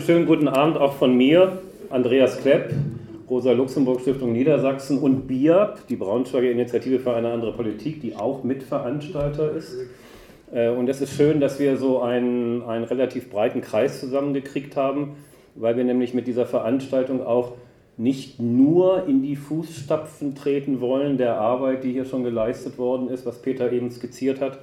Schönen guten Abend auch von mir, Andreas Klepp, Rosa-Luxemburg-Stiftung Niedersachsen und BIAP, die Braunschweiger Initiative für eine andere Politik, die auch Mitveranstalter ist. Äh, und es ist schön, dass wir so einen, einen relativ breiten Kreis zusammengekriegt haben, weil wir nämlich mit dieser Veranstaltung auch nicht nur in die Fußstapfen treten wollen der Arbeit, die hier schon geleistet worden ist, was Peter eben skizziert hat,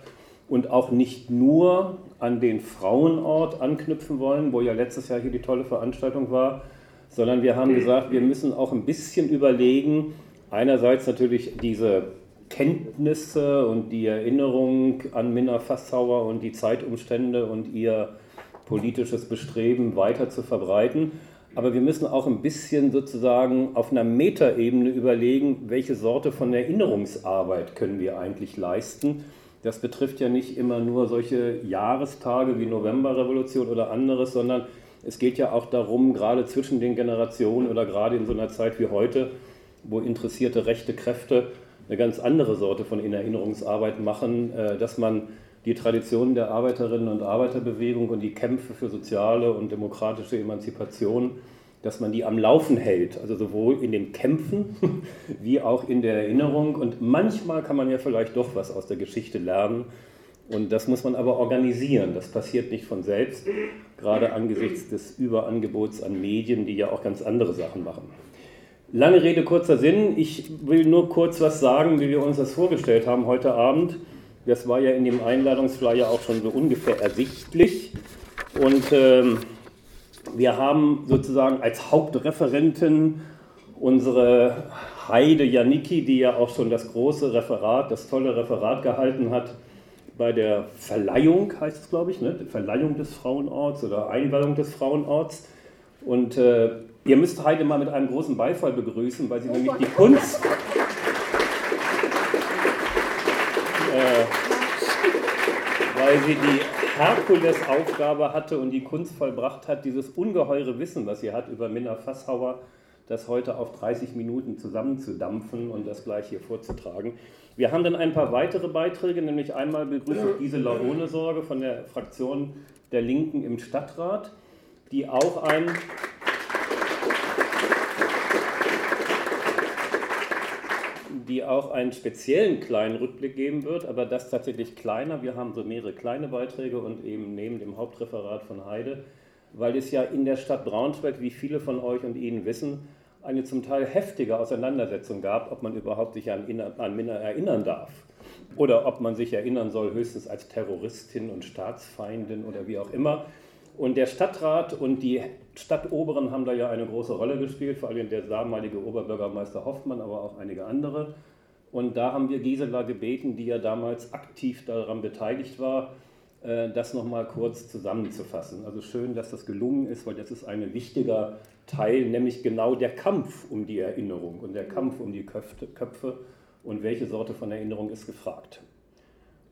und auch nicht nur an den Frauenort anknüpfen wollen, wo ja letztes Jahr hier die tolle Veranstaltung war, sondern wir haben gesagt, wir müssen auch ein bisschen überlegen, einerseits natürlich diese Kenntnisse und die Erinnerung an Minna Fassauer und die Zeitumstände und ihr politisches Bestreben weiter zu verbreiten. Aber wir müssen auch ein bisschen sozusagen auf einer Metaebene überlegen, welche Sorte von Erinnerungsarbeit können wir eigentlich leisten das betrifft ja nicht immer nur solche Jahrestage wie Novemberrevolution oder anderes, sondern es geht ja auch darum, gerade zwischen den Generationen oder gerade in so einer Zeit wie heute, wo interessierte rechte Kräfte eine ganz andere Sorte von Erinnerungsarbeit machen, äh, dass man die Traditionen der Arbeiterinnen und Arbeiterbewegung und die Kämpfe für soziale und demokratische Emanzipation dass man die am Laufen hält, also sowohl in den Kämpfen wie auch in der Erinnerung. Und manchmal kann man ja vielleicht doch was aus der Geschichte lernen. Und das muss man aber organisieren. Das passiert nicht von selbst, gerade angesichts des Überangebots an Medien, die ja auch ganz andere Sachen machen. Lange Rede, kurzer Sinn. Ich will nur kurz was sagen, wie wir uns das vorgestellt haben heute Abend. Das war ja in dem Einladungsflyer auch schon so ungefähr ersichtlich. Und ähm, wir haben sozusagen als Hauptreferentin unsere Heide Janicki, die ja auch schon das große Referat, das tolle Referat gehalten hat bei der Verleihung, heißt es glaube ich, ne? Verleihung des Frauenorts oder Einweihung des Frauenorts. Und äh, ihr müsst Heide mal mit einem großen Beifall begrüßen, weil sie oh nämlich die Kunst... Äh, weil sie die Herkulesaufgabe hatte und die Kunst vollbracht hat, dieses ungeheure Wissen, was sie hat über Minna Fasshauer, das heute auf 30 Minuten zusammenzudampfen und das gleich hier vorzutragen. Wir haben dann ein paar weitere Beiträge, nämlich einmal begrüße ich Gisela Ohnesorge von der Fraktion der Linken im Stadtrat, die auch ein die auch einen speziellen kleinen Rückblick geben wird, aber das tatsächlich kleiner. Wir haben so mehrere kleine Beiträge und eben neben dem Hauptreferat von Heide, weil es ja in der Stadt Braunschweig, wie viele von euch und Ihnen wissen, eine zum Teil heftige Auseinandersetzung gab, ob man überhaupt sich an, an Minna erinnern darf. Oder ob man sich erinnern soll, höchstens als Terroristin und Staatsfeindin oder wie auch immer. Und der Stadtrat und die Stadtoberen haben da ja eine große Rolle gespielt, vor allem der damalige Oberbürgermeister Hoffmann, aber auch einige andere. Und da haben wir Gisela gebeten, die ja damals aktiv daran beteiligt war, äh, das nochmal kurz zusammenzufassen. Also schön, dass das gelungen ist, weil das ist ein wichtiger Teil, nämlich genau der Kampf um die Erinnerung und der Kampf um die Köpfe und welche Sorte von Erinnerung ist gefragt.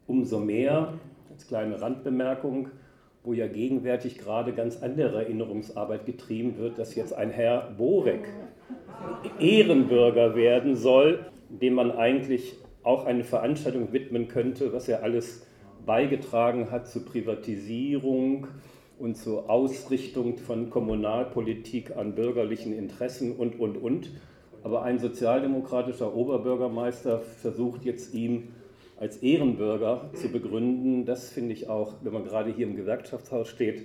Umso mehr, als kleine Randbemerkung, wo ja gegenwärtig gerade ganz andere Erinnerungsarbeit getrieben wird, dass jetzt ein Herr Borek Ehrenbürger werden soll, dem man eigentlich auch eine Veranstaltung widmen könnte, was er alles beigetragen hat zur Privatisierung und zur Ausrichtung von Kommunalpolitik an bürgerlichen Interessen und, und, und. Aber ein sozialdemokratischer Oberbürgermeister versucht jetzt ihm als Ehrenbürger zu begründen, das finde ich auch, wenn man gerade hier im Gewerkschaftshaus steht,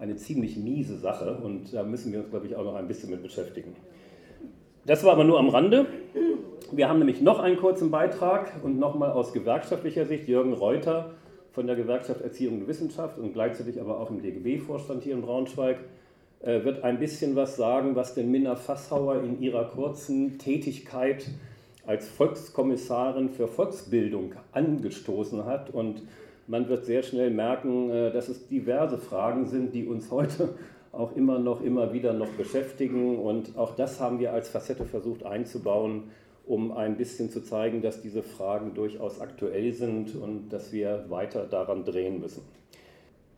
eine ziemlich miese Sache und da müssen wir uns, glaube ich, auch noch ein bisschen mit beschäftigen. Das war aber nur am Rande. Wir haben nämlich noch einen kurzen Beitrag und nochmal aus gewerkschaftlicher Sicht Jürgen Reuter von der Gewerkschaft Erziehung und Wissenschaft und gleichzeitig aber auch im DGB-Vorstand hier in Braunschweig äh, wird ein bisschen was sagen, was denn Minna Fasshauer in ihrer kurzen Tätigkeit als Volkskommissarin für Volksbildung angestoßen hat. Und man wird sehr schnell merken, äh, dass es diverse Fragen sind, die uns heute auch immer noch, immer wieder noch beschäftigen. Und auch das haben wir als Facette versucht einzubauen, um ein bisschen zu zeigen, dass diese Fragen durchaus aktuell sind und dass wir weiter daran drehen müssen.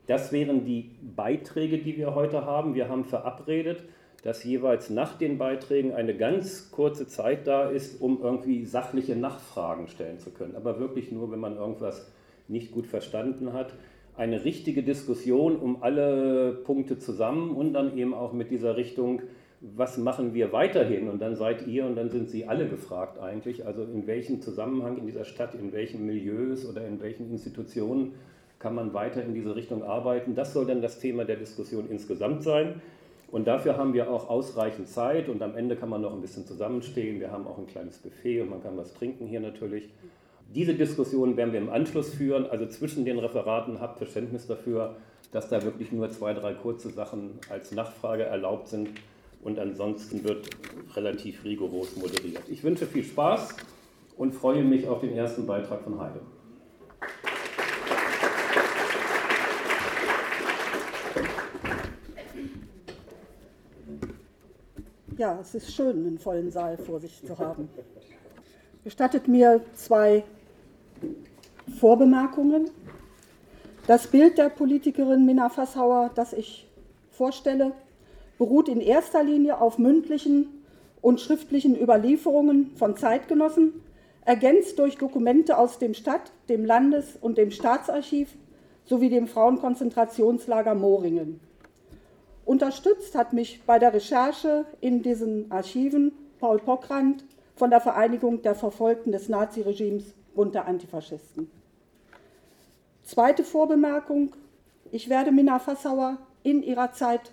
Das wären die Beiträge, die wir heute haben. Wir haben verabredet, dass jeweils nach den Beiträgen eine ganz kurze Zeit da ist, um irgendwie sachliche Nachfragen stellen zu können. Aber wirklich nur, wenn man irgendwas nicht gut verstanden hat. eine richtige Diskussion um alle Punkte zusammen und dann eben auch mit dieser Richtung, was machen wir weiterhin? Und dann seid ihr und dann sind Sie alle gefragt eigentlich, also in welchem Zusammenhang in dieser Stadt, in welchen Milieus oder in welchen Institutionen kann man weiter in diese Richtung arbeiten. Das soll dann das Thema der Diskussion insgesamt sein. Und dafür haben wir auch ausreichend Zeit und am Ende kann man noch ein bisschen zusammenstehen. Wir haben auch ein kleines Buffet und man kann was trinken hier natürlich. Diese Diskussion werden wir im Anschluss führen, also zwischen den Referaten habt Verständnis dafür, dass da wirklich nur zwei, drei kurze Sachen als Nachfrage erlaubt sind und ansonsten wird relativ rigoros moderiert. Ich wünsche viel Spaß und freue mich auf den ersten Beitrag von Heide. Ja, es ist schön, einen vollen Saal vor sich zu haben. Gestattet mir zwei Vorbemerkungen. Das Bild der Politikerin Minna Fassauer, das ich vorstelle, beruht in erster Linie auf mündlichen und schriftlichen Überlieferungen von Zeitgenossen, ergänzt durch Dokumente aus dem Stadt-, dem Landes- und dem Staatsarchiv sowie dem Frauenkonzentrationslager Moringen. Unterstützt hat mich bei der Recherche in diesen Archiven Paul Pockrand von der Vereinigung der Verfolgten des Naziregimes und der Antifaschisten. Zweite Vorbemerkung. Ich werde Minna Fassauer in ihrer Zeit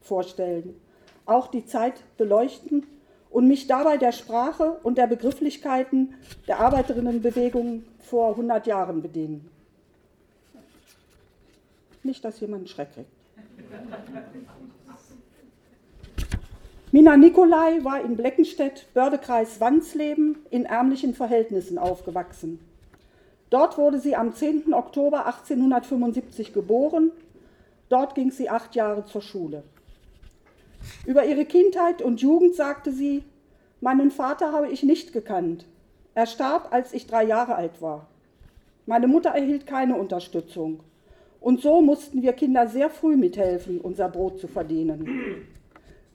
vorstellen, auch die Zeit beleuchten und mich dabei der Sprache und der Begrifflichkeiten der Arbeiterinnenbewegung vor 100 Jahren bedienen. Nicht, dass jemand Schreck kriegt. Mina Nikolai war in Bleckenstedt, Bördekreis Wandsleben, in ärmlichen Verhältnissen aufgewachsen. Dort wurde sie am 10. Oktober 1875 geboren. Dort ging sie acht Jahre zur Schule. Über ihre Kindheit und Jugend sagte sie, meinen Vater habe ich nicht gekannt. Er starb, als ich drei Jahre alt war. Meine Mutter erhielt keine Unterstützung. Und so mussten wir Kinder sehr früh mithelfen, unser Brot zu verdienen.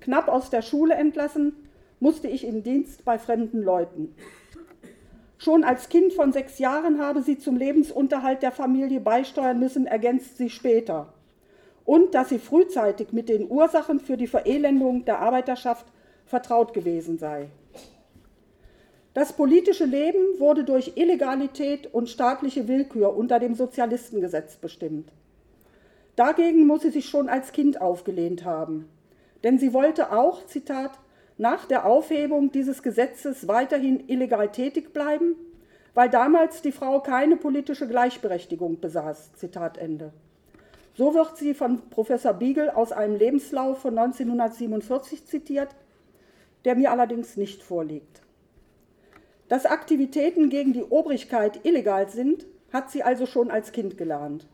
Knapp aus der Schule entlassen, musste ich im Dienst bei fremden Leuten. Schon als Kind von sechs Jahren habe sie zum Lebensunterhalt der Familie beisteuern müssen, ergänzt sie später. Und dass sie frühzeitig mit den Ursachen für die Verelendung der Arbeiterschaft vertraut gewesen sei. Das politische Leben wurde durch Illegalität und staatliche Willkür unter dem Sozialistengesetz bestimmt. Dagegen muss sie sich schon als Kind aufgelehnt haben. Denn sie wollte auch, Zitat, nach der Aufhebung dieses Gesetzes weiterhin illegal tätig bleiben, weil damals die Frau keine politische Gleichberechtigung besaß. Zitat Ende. So wird sie von Professor Biegel aus einem Lebenslauf von 1947 zitiert, der mir allerdings nicht vorliegt. Dass Aktivitäten gegen die Obrigkeit illegal sind, hat sie also schon als Kind gelernt.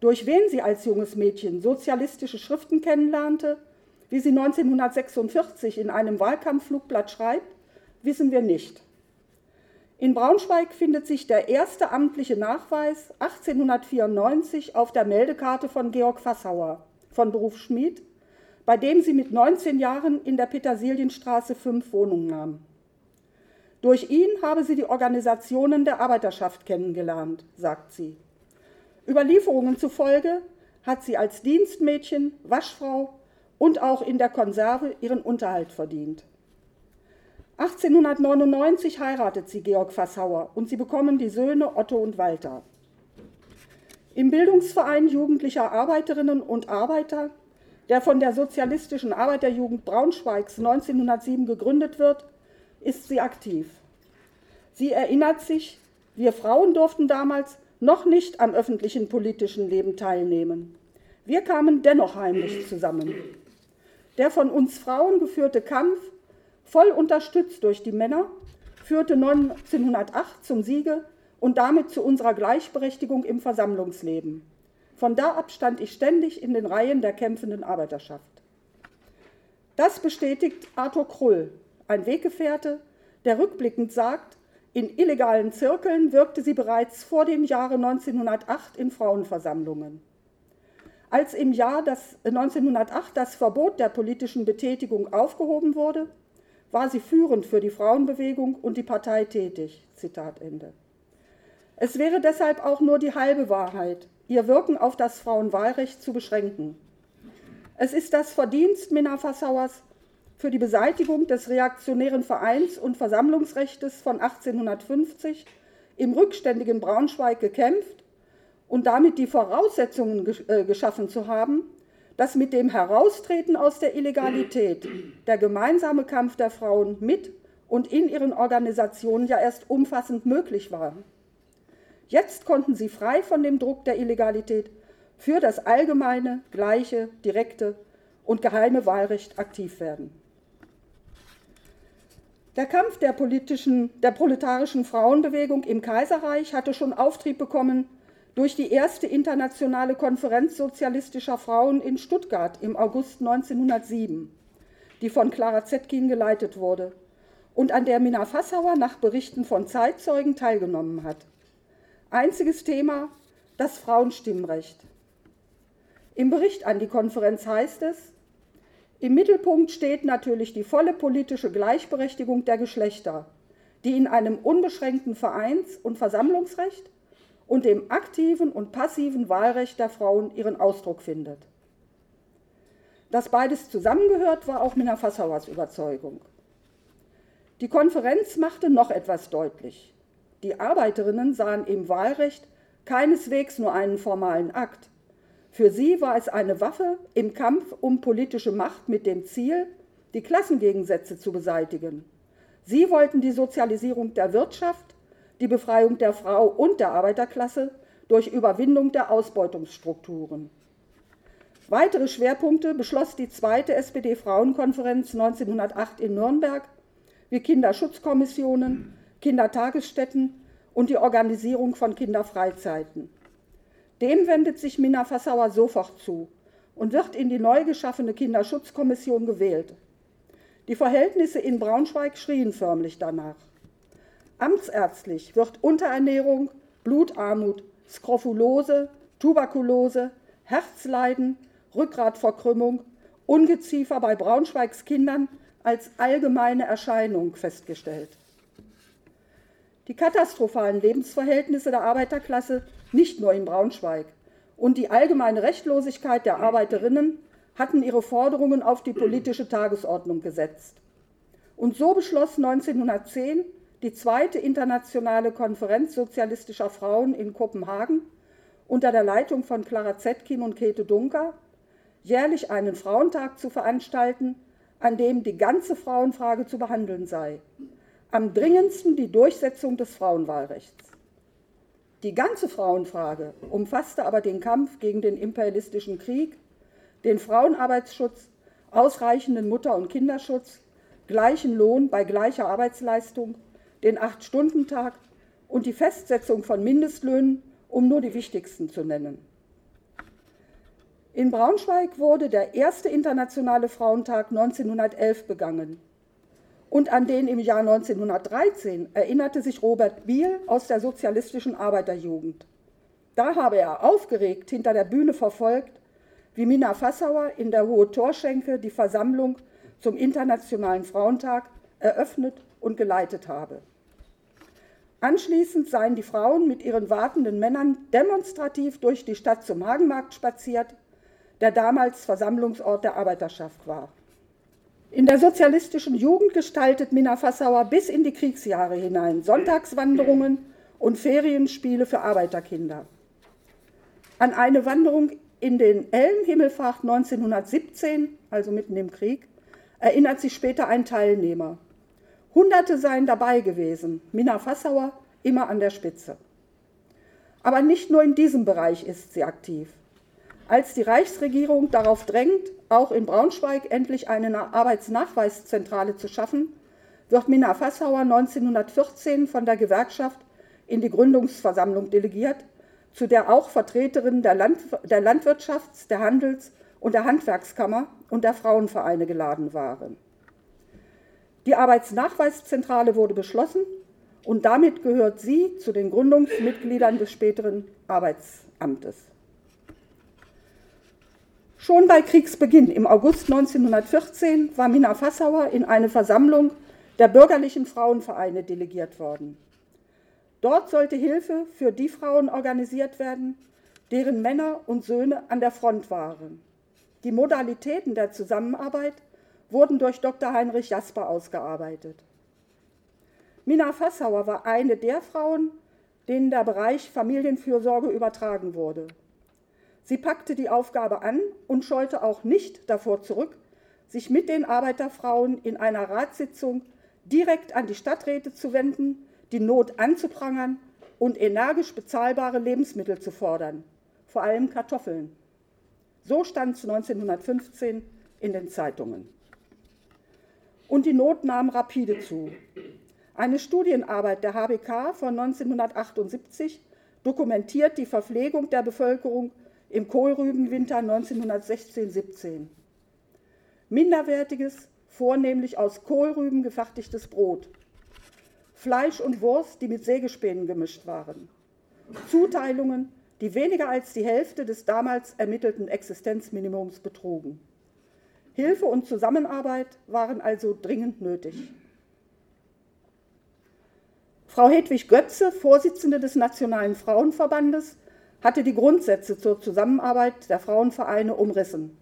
Durch wen sie als junges Mädchen sozialistische Schriften kennenlernte, wie sie 1946 in einem Wahlkampfflugblatt schreibt, wissen wir nicht. In Braunschweig findet sich der erste amtliche Nachweis 1894 auf der Meldekarte von Georg Fassauer von Beruf Schmid, bei dem sie mit 19 Jahren in der Petersilienstraße fünf Wohnungen nahm. Durch ihn habe sie die Organisationen der Arbeiterschaft kennengelernt, sagt sie. Überlieferungen zufolge hat sie als Dienstmädchen, Waschfrau und auch in der Konserve ihren Unterhalt verdient. 1899 heiratet sie Georg Fassauer und sie bekommen die Söhne Otto und Walter. Im Bildungsverein jugendlicher Arbeiterinnen und Arbeiter, der von der Sozialistischen Arbeiterjugend Braunschweigs 1907 gegründet wird, ist sie aktiv. Sie erinnert sich, wir Frauen durften damals noch nicht am öffentlichen politischen Leben teilnehmen. Wir kamen dennoch heimlich zusammen. Der von uns Frauen geführte Kampf, voll unterstützt durch die Männer, führte 1908 zum Siege und damit zu unserer Gleichberechtigung im Versammlungsleben. Von da ab stand ich ständig in den Reihen der kämpfenden Arbeiterschaft. Das bestätigt Arthur Krull, ein Weggefährte, der rückblickend sagt, in illegalen Zirkeln wirkte sie bereits vor dem Jahre 1908 in Frauenversammlungen. Als im Jahr das, 1908 das Verbot der politischen Betätigung aufgehoben wurde, war sie führend für die Frauenbewegung und die Partei tätig. Zitat Ende. Es wäre deshalb auch nur die halbe Wahrheit, ihr Wirken auf das Frauenwahlrecht zu beschränken. Es ist das Verdienst Minna Fassauers, für die Beseitigung des reaktionären Vereins- und Versammlungsrechts von 1850 im rückständigen Braunschweig gekämpft und damit die Voraussetzungen äh, geschaffen zu haben, dass mit dem Heraustreten aus der Illegalität der gemeinsame Kampf der Frauen mit und in ihren Organisationen ja erst umfassend möglich war. Jetzt konnten sie frei von dem Druck der Illegalität für das allgemeine, gleiche, direkte und geheime Wahlrecht aktiv werden. Der Kampf der, politischen, der proletarischen Frauenbewegung im Kaiserreich hatte schon Auftrieb bekommen durch die erste internationale Konferenz sozialistischer Frauen in Stuttgart im August 1907, die von Clara Zetkin geleitet wurde und an der Mina Fassauer nach Berichten von Zeitzeugen teilgenommen hat. Einziges Thema das Frauenstimmrecht. Im Bericht an die Konferenz heißt es, im Mittelpunkt steht natürlich die volle politische Gleichberechtigung der Geschlechter, die in einem unbeschränkten Vereins- und Versammlungsrecht und dem aktiven und passiven Wahlrecht der Frauen ihren Ausdruck findet. Dass beides zusammengehört, war auch Minna Fassauers Überzeugung. Die Konferenz machte noch etwas deutlich. Die Arbeiterinnen sahen im Wahlrecht keineswegs nur einen formalen Akt, für sie war es eine Waffe im Kampf um politische Macht mit dem Ziel, die Klassengegensätze zu beseitigen. Sie wollten die Sozialisierung der Wirtschaft, die Befreiung der Frau und der Arbeiterklasse durch Überwindung der Ausbeutungsstrukturen. Weitere Schwerpunkte beschloss die zweite SPD-Frauenkonferenz 1908 in Nürnberg, wie Kinderschutzkommissionen, Kindertagesstätten und die Organisierung von Kinderfreizeiten. Dem wendet sich Minna Fassauer sofort zu und wird in die neu geschaffene Kinderschutzkommission gewählt. Die Verhältnisse in Braunschweig schrien förmlich danach. Amtsärztlich wird Unterernährung, Blutarmut, Skrophulose, Tuberkulose, Herzleiden, Rückgratverkrümmung, Ungeziefer bei Braunschweigs Kindern als allgemeine Erscheinung festgestellt. Die katastrophalen Lebensverhältnisse der Arbeiterklasse nicht nur in Braunschweig. Und die allgemeine Rechtlosigkeit der Arbeiterinnen hatten ihre Forderungen auf die politische Tagesordnung gesetzt. Und so beschloss 1910 die zweite internationale Konferenz sozialistischer Frauen in Kopenhagen unter der Leitung von Clara Zetkin und Käthe Dunker, jährlich einen Frauentag zu veranstalten, an dem die ganze Frauenfrage zu behandeln sei. Am dringendsten die Durchsetzung des Frauenwahlrechts. Die ganze Frauenfrage umfasste aber den Kampf gegen den imperialistischen Krieg, den Frauenarbeitsschutz, ausreichenden Mutter- und Kinderschutz, gleichen Lohn bei gleicher Arbeitsleistung, den Acht-Stunden-Tag und die Festsetzung von Mindestlöhnen, um nur die wichtigsten zu nennen. In Braunschweig wurde der erste internationale Frauentag 1911 begangen und an den im Jahr 1913 erinnerte sich Robert Biel aus der sozialistischen Arbeiterjugend. Da habe er aufgeregt hinter der Bühne verfolgt, wie Mina Fassauer in der Hohe Torschenke die Versammlung zum Internationalen Frauentag eröffnet und geleitet habe. Anschließend seien die Frauen mit ihren wartenden Männern demonstrativ durch die Stadt zum Hagenmarkt spaziert, der damals Versammlungsort der Arbeiterschaft war. In der sozialistischen Jugend gestaltet Minna Fassauer bis in die Kriegsjahre hinein Sonntagswanderungen und Ferienspiele für Arbeiterkinder. An eine Wanderung in den Elmhimmelfahrt 1917, also mitten im Krieg, erinnert sich später ein Teilnehmer. Hunderte seien dabei gewesen, Minna Fassauer immer an der Spitze. Aber nicht nur in diesem Bereich ist sie aktiv. Als die Reichsregierung darauf drängt, auch in Braunschweig endlich eine Arbeitsnachweiszentrale zu schaffen, wird Minna Fassauer 1914 von der Gewerkschaft in die Gründungsversammlung delegiert, zu der auch Vertreterinnen der, Land der Landwirtschafts-, der Handels- und der Handwerkskammer und der Frauenvereine geladen waren. Die Arbeitsnachweiszentrale wurde beschlossen und damit gehört sie zu den Gründungsmitgliedern des späteren Arbeitsamtes. Schon bei Kriegsbeginn im August 1914 war Minna Fassauer in eine Versammlung der bürgerlichen Frauenvereine delegiert worden. Dort sollte Hilfe für die Frauen organisiert werden, deren Männer und Söhne an der Front waren. Die Modalitäten der Zusammenarbeit wurden durch Dr. Heinrich Jasper ausgearbeitet. Mina Fassauer war eine der Frauen, denen der Bereich Familienfürsorge übertragen wurde. Sie packte die Aufgabe an und scheute auch nicht davor zurück, sich mit den Arbeiterfrauen in einer Ratssitzung direkt an die Stadträte zu wenden, die Not anzuprangern und energisch bezahlbare Lebensmittel zu fordern, vor allem Kartoffeln. So stand es 1915 in den Zeitungen. Und die Not nahm rapide zu. Eine Studienarbeit der HBK von 1978 dokumentiert die Verpflegung der Bevölkerung im Kohlrübenwinter 1916-17. Minderwertiges, vornehmlich aus Kohlrüben gefertigtes Brot, Fleisch und Wurst, die mit Sägespänen gemischt waren, Zuteilungen, die weniger als die Hälfte des damals ermittelten Existenzminimums betrugen. Hilfe und Zusammenarbeit waren also dringend nötig. Frau Hedwig Götze, Vorsitzende des Nationalen Frauenverbandes, hatte die Grundsätze zur Zusammenarbeit der Frauenvereine umrissen.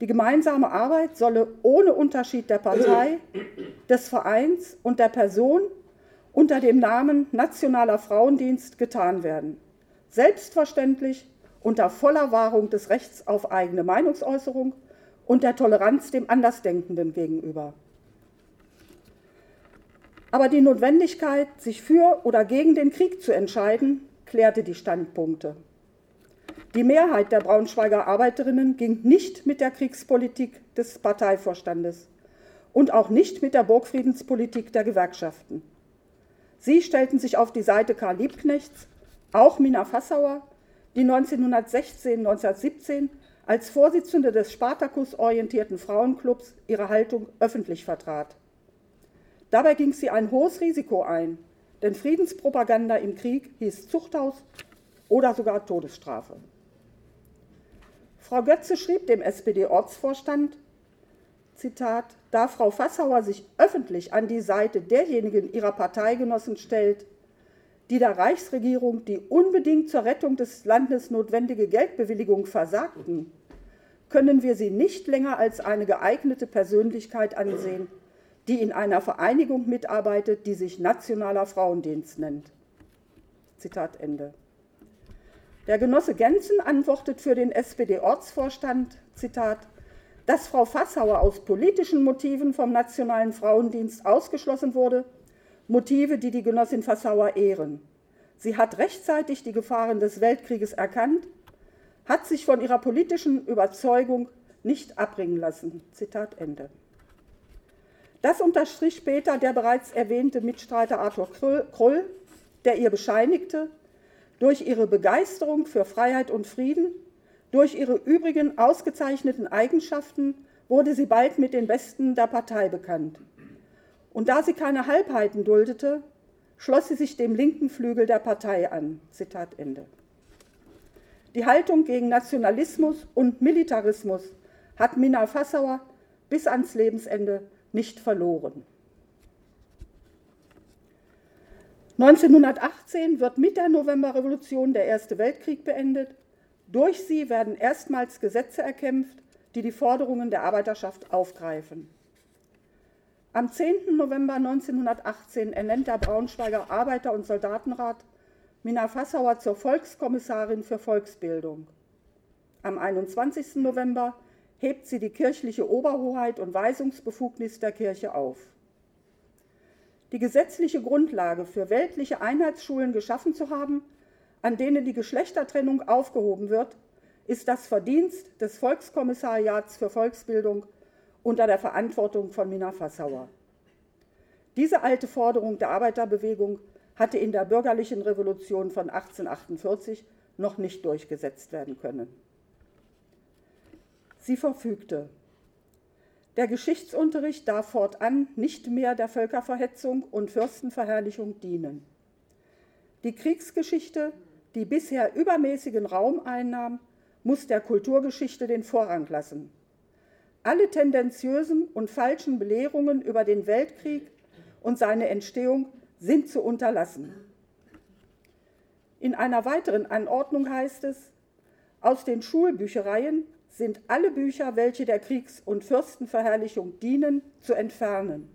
Die gemeinsame Arbeit solle ohne Unterschied der Partei, des Vereins und der Person unter dem Namen Nationaler Frauendienst getan werden. Selbstverständlich unter voller Wahrung des Rechts auf eigene Meinungsäußerung und der Toleranz dem Andersdenkenden gegenüber. Aber die Notwendigkeit, sich für oder gegen den Krieg zu entscheiden, klärte die Standpunkte. Die Mehrheit der Braunschweiger Arbeiterinnen ging nicht mit der Kriegspolitik des Parteivorstandes und auch nicht mit der Burgfriedenspolitik der Gewerkschaften. Sie stellten sich auf die Seite Karl Liebknechts, auch Mina Fassauer, die 1916-1917 als Vorsitzende des Spartakus-orientierten Frauenclubs ihre Haltung öffentlich vertrat. Dabei ging sie ein hohes Risiko ein, denn Friedenspropaganda im Krieg hieß Zuchthaus oder sogar Todesstrafe. Frau Götze schrieb dem SPD-Ortsvorstand, Zitat, da Frau Fassauer sich öffentlich an die Seite derjenigen ihrer Parteigenossen stellt, die der Reichsregierung die unbedingt zur Rettung des Landes notwendige Geldbewilligung versagten, können wir sie nicht länger als eine geeignete Persönlichkeit ansehen, die in einer Vereinigung mitarbeitet, die sich Nationaler Frauendienst nennt. Zitat Ende. Der Genosse Genzen antwortet für den SPD-Ortsvorstand, Zitat, dass Frau Fassauer aus politischen Motiven vom Nationalen Frauendienst ausgeschlossen wurde, Motive, die die Genossin Fassauer ehren. Sie hat rechtzeitig die Gefahren des Weltkrieges erkannt, hat sich von ihrer politischen Überzeugung nicht abbringen lassen. Zitat Ende. Das unterstrich später der bereits erwähnte Mitstreiter Arthur Krull, der ihr bescheinigte, durch ihre Begeisterung für Freiheit und Frieden, durch ihre übrigen ausgezeichneten Eigenschaften wurde sie bald mit den Besten der Partei bekannt. Und da sie keine Halbheiten duldete, schloss sie sich dem linken Flügel der Partei an. Zitat Ende. Die Haltung gegen Nationalismus und Militarismus hat Minna Fassauer bis ans Lebensende nicht verloren. 1918 wird mit der Novemberrevolution der Erste Weltkrieg beendet. Durch sie werden erstmals Gesetze erkämpft, die die Forderungen der Arbeiterschaft aufgreifen. Am 10. November 1918 ernennt der Braunschweiger Arbeiter- und Soldatenrat Minna Fassauer zur Volkskommissarin für Volksbildung. Am 21. November hebt sie die kirchliche Oberhoheit und Weisungsbefugnis der Kirche auf. Die gesetzliche Grundlage für weltliche Einheitsschulen geschaffen zu haben, an denen die Geschlechtertrennung aufgehoben wird, ist das Verdienst des Volkskommissariats für Volksbildung unter der Verantwortung von Mina Fassauer. Diese alte Forderung der Arbeiterbewegung hatte in der bürgerlichen Revolution von 1848 noch nicht durchgesetzt werden können. Sie verfügte, der Geschichtsunterricht darf fortan nicht mehr der Völkerverhetzung und Fürstenverherrlichung dienen. Die Kriegsgeschichte, die bisher übermäßigen Raum einnahm, muss der Kulturgeschichte den Vorrang lassen. Alle tendenziösen und falschen Belehrungen über den Weltkrieg und seine Entstehung sind zu unterlassen. In einer weiteren Anordnung heißt es, aus den Schulbüchereien sind alle Bücher, welche der Kriegs- und Fürstenverherrlichung dienen, zu entfernen.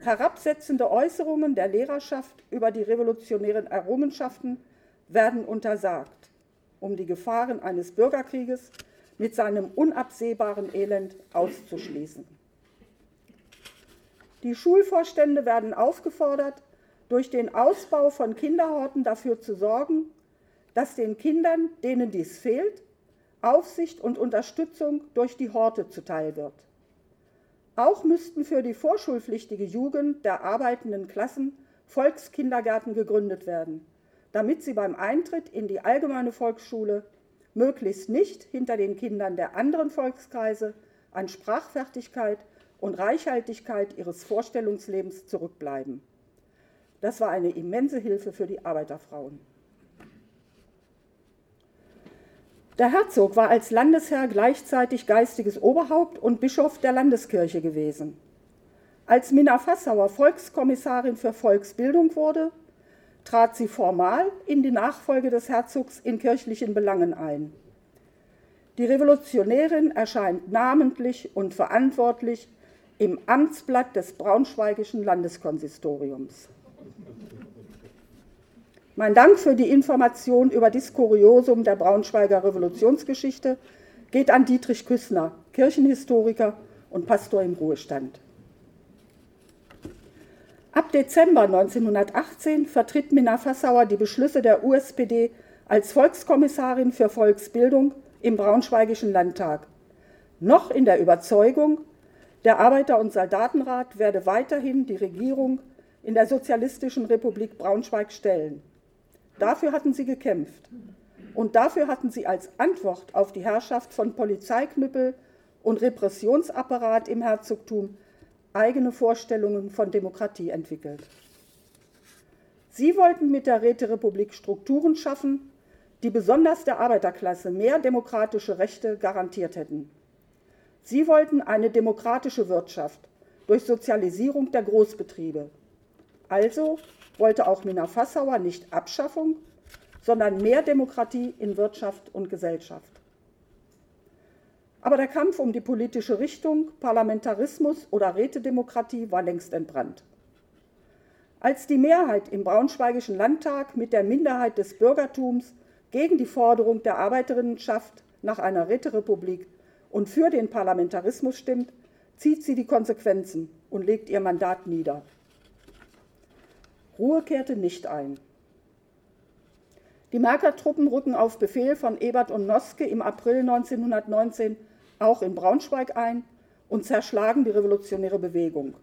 Herabsetzende Äußerungen der Lehrerschaft über die revolutionären Errungenschaften werden untersagt, um die Gefahren eines Bürgerkrieges mit seinem unabsehbaren Elend auszuschließen. Die Schulvorstände werden aufgefordert, durch den Ausbau von Kinderhorten dafür zu sorgen, dass den Kindern, denen dies fehlt, Aufsicht und Unterstützung durch die Horte zuteil wird. Auch müssten für die vorschulpflichtige Jugend der arbeitenden Klassen Volkskindergärten gegründet werden, damit sie beim Eintritt in die allgemeine Volksschule möglichst nicht hinter den Kindern der anderen Volkskreise an Sprachfertigkeit und Reichhaltigkeit ihres Vorstellungslebens zurückbleiben. Das war eine immense Hilfe für die Arbeiterfrauen. Der Herzog war als Landesherr gleichzeitig geistiges Oberhaupt und Bischof der Landeskirche gewesen. Als Minna Fassauer Volkskommissarin für Volksbildung wurde, trat sie formal in die Nachfolge des Herzogs in kirchlichen Belangen ein. Die Revolutionärin erscheint namentlich und verantwortlich im Amtsblatt des Braunschweigischen Landeskonsistoriums. Mein Dank für die Information über das Kuriosum der Braunschweiger Revolutionsgeschichte geht an Dietrich Küssner, Kirchenhistoriker und Pastor im Ruhestand. Ab Dezember 1918 vertritt Minna Fassauer die Beschlüsse der USPD als Volkskommissarin für Volksbildung im Braunschweigischen Landtag, noch in der Überzeugung, der Arbeiter- und Soldatenrat werde weiterhin die Regierung in der Sozialistischen Republik Braunschweig stellen. Dafür hatten sie gekämpft. Und dafür hatten sie als Antwort auf die Herrschaft von Polizeiknüppel und Repressionsapparat im Herzogtum eigene Vorstellungen von Demokratie entwickelt. Sie wollten mit der Räterepublik Strukturen schaffen, die besonders der Arbeiterklasse mehr demokratische Rechte garantiert hätten. Sie wollten eine demokratische Wirtschaft durch Sozialisierung der Großbetriebe. Also wollte auch Mina Fassauer nicht Abschaffung, sondern mehr Demokratie in Wirtschaft und Gesellschaft. Aber der Kampf um die politische Richtung, Parlamentarismus oder Rätedemokratie war längst entbrannt. Als die Mehrheit im Braunschweigischen Landtag mit der Minderheit des Bürgertums gegen die Forderung der Arbeiterinnenschaft nach einer Räterepublik und für den Parlamentarismus stimmt, zieht sie die Konsequenzen und legt ihr Mandat nieder. Ruhe kehrte nicht ein. Die Merker-Truppen rücken auf Befehl von Ebert und Noske im April 1919 auch in Braunschweig ein und zerschlagen die revolutionäre Bewegung.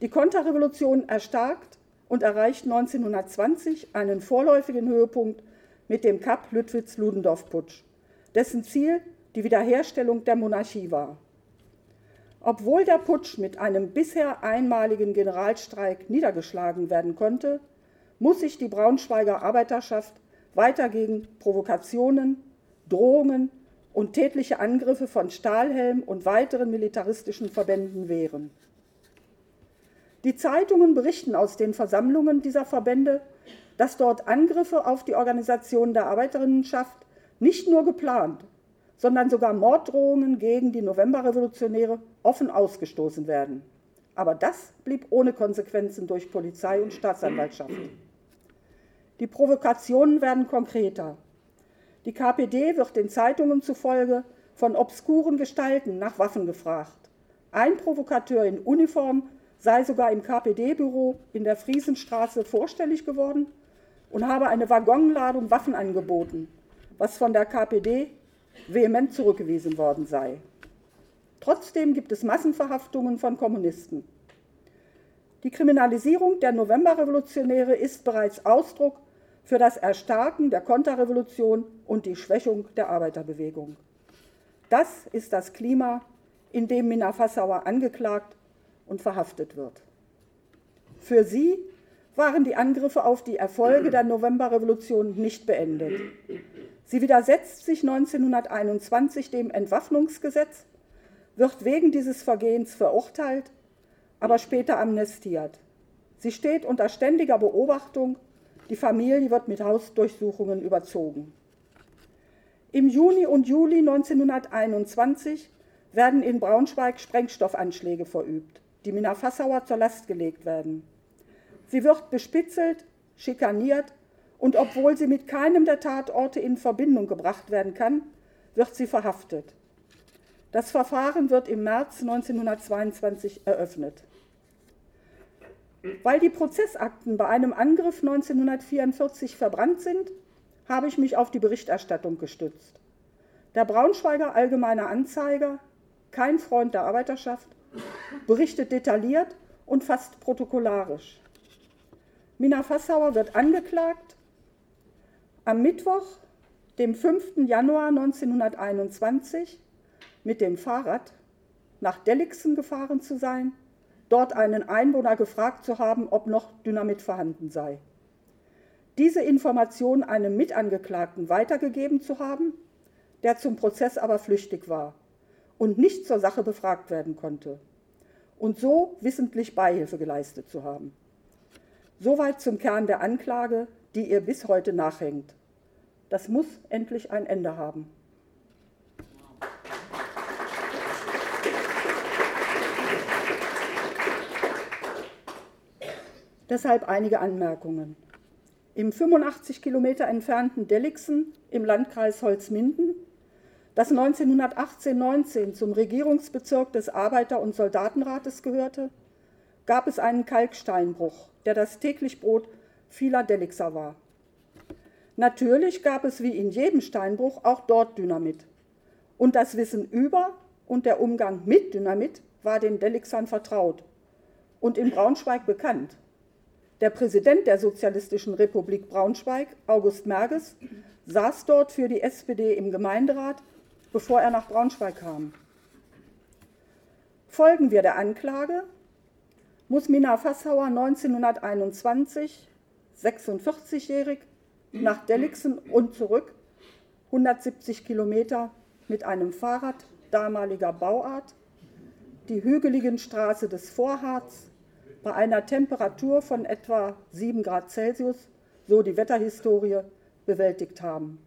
Die Konterrevolution erstarkt und erreicht 1920 einen vorläufigen Höhepunkt mit dem Kapp-Lüttwitz-Ludendorff-Putsch, dessen Ziel die Wiederherstellung der Monarchie war. Obwohl der Putsch mit einem bisher einmaligen Generalstreik niedergeschlagen werden konnte, muss sich die Braunschweiger Arbeiterschaft weiter gegen Provokationen, Drohungen und tätliche Angriffe von Stahlhelm und weiteren militaristischen Verbänden wehren. Die Zeitungen berichten aus den Versammlungen dieser Verbände, dass dort Angriffe auf die Organisation der Arbeiterinnenschaft nicht nur geplant, sondern sogar Morddrohungen gegen die Novemberrevolutionäre offen ausgestoßen werden. Aber das blieb ohne Konsequenzen durch Polizei und Staatsanwaltschaft. Die Provokationen werden konkreter. Die KPD wird den Zeitungen zufolge von obskuren Gestalten nach Waffen gefragt. Ein Provokateur in Uniform sei sogar im KPD-Büro in der Friesenstraße vorstellig geworden und habe eine Waggonladung Waffen angeboten, was von der KPD vehement zurückgewiesen worden sei. Trotzdem gibt es Massenverhaftungen von Kommunisten. Die Kriminalisierung der Novemberrevolutionäre ist bereits Ausdruck für das Erstarken der Konterrevolution und die Schwächung der Arbeiterbewegung. Das ist das Klima, in dem Minna Fassauer angeklagt und verhaftet wird. Für sie waren die Angriffe auf die Erfolge der Novemberrevolution nicht beendet. Sie widersetzt sich 1921 dem Entwaffnungsgesetz, wird wegen dieses Vergehens verurteilt, aber später amnestiert. Sie steht unter ständiger Beobachtung, Die Familie wird mit Hausdurchsuchungen überzogen. Im Juni und Juli 1921 werden in Braunschweig Sprengstoffanschläge verübt, die Mina Fassauer zur Last gelegt werden. Sie wird bespitzelt, schikaniert und obwohl sie mit keinem der Tatorte in Verbindung gebracht werden kann, wird sie verhaftet. Das Verfahren wird im März 1922 eröffnet. Weil die Prozessakten bei einem Angriff 1944 verbrannt sind, habe ich mich auf die Berichterstattung gestützt. Der Braunschweiger Allgemeine Anzeiger, kein Freund der Arbeiterschaft, berichtet detailliert und fast protokollarisch. Mina Fassauer wird angeklagt. Am Mittwoch, dem 5. Januar 1921, mit dem Fahrrad nach Delixen gefahren zu sein, dort einen Einwohner gefragt zu haben, ob noch Dynamit vorhanden sei. Diese Information einem Mitangeklagten weitergegeben zu haben, der zum Prozess aber flüchtig war und nicht zur Sache befragt werden konnte und so wissentlich Beihilfe geleistet zu haben. Soweit zum Kern der Anklage, die ihr bis heute nachhängt. Das muss endlich ein Ende haben. Deshalb einige Anmerkungen. Im 85 Kilometer entfernten Delixen im Landkreis Holzminden das 1918-19 zum Regierungsbezirk des Arbeiter- und Soldatenrates gehörte, gab es einen Kalksteinbruch, der das täglich Brot vieler Delixer war. Natürlich gab es wie in jedem Steinbruch auch dort Dynamit. Und das Wissen über und der Umgang mit Dynamit war den Delixern vertraut und in Braunschweig bekannt. Der Präsident der Sozialistischen Republik Braunschweig, August Merges, saß dort für die SPD im Gemeinderat bevor er nach Braunschweig kam. Folgen wir der Anklage, muss Mina Fassauer 1921, 46-jährig, nach Delixen und zurück, 170 Kilometer mit einem Fahrrad damaliger Bauart, die hügeligen Straße des Vorharz bei einer Temperatur von etwa 7 Grad Celsius, so die Wetterhistorie, bewältigt haben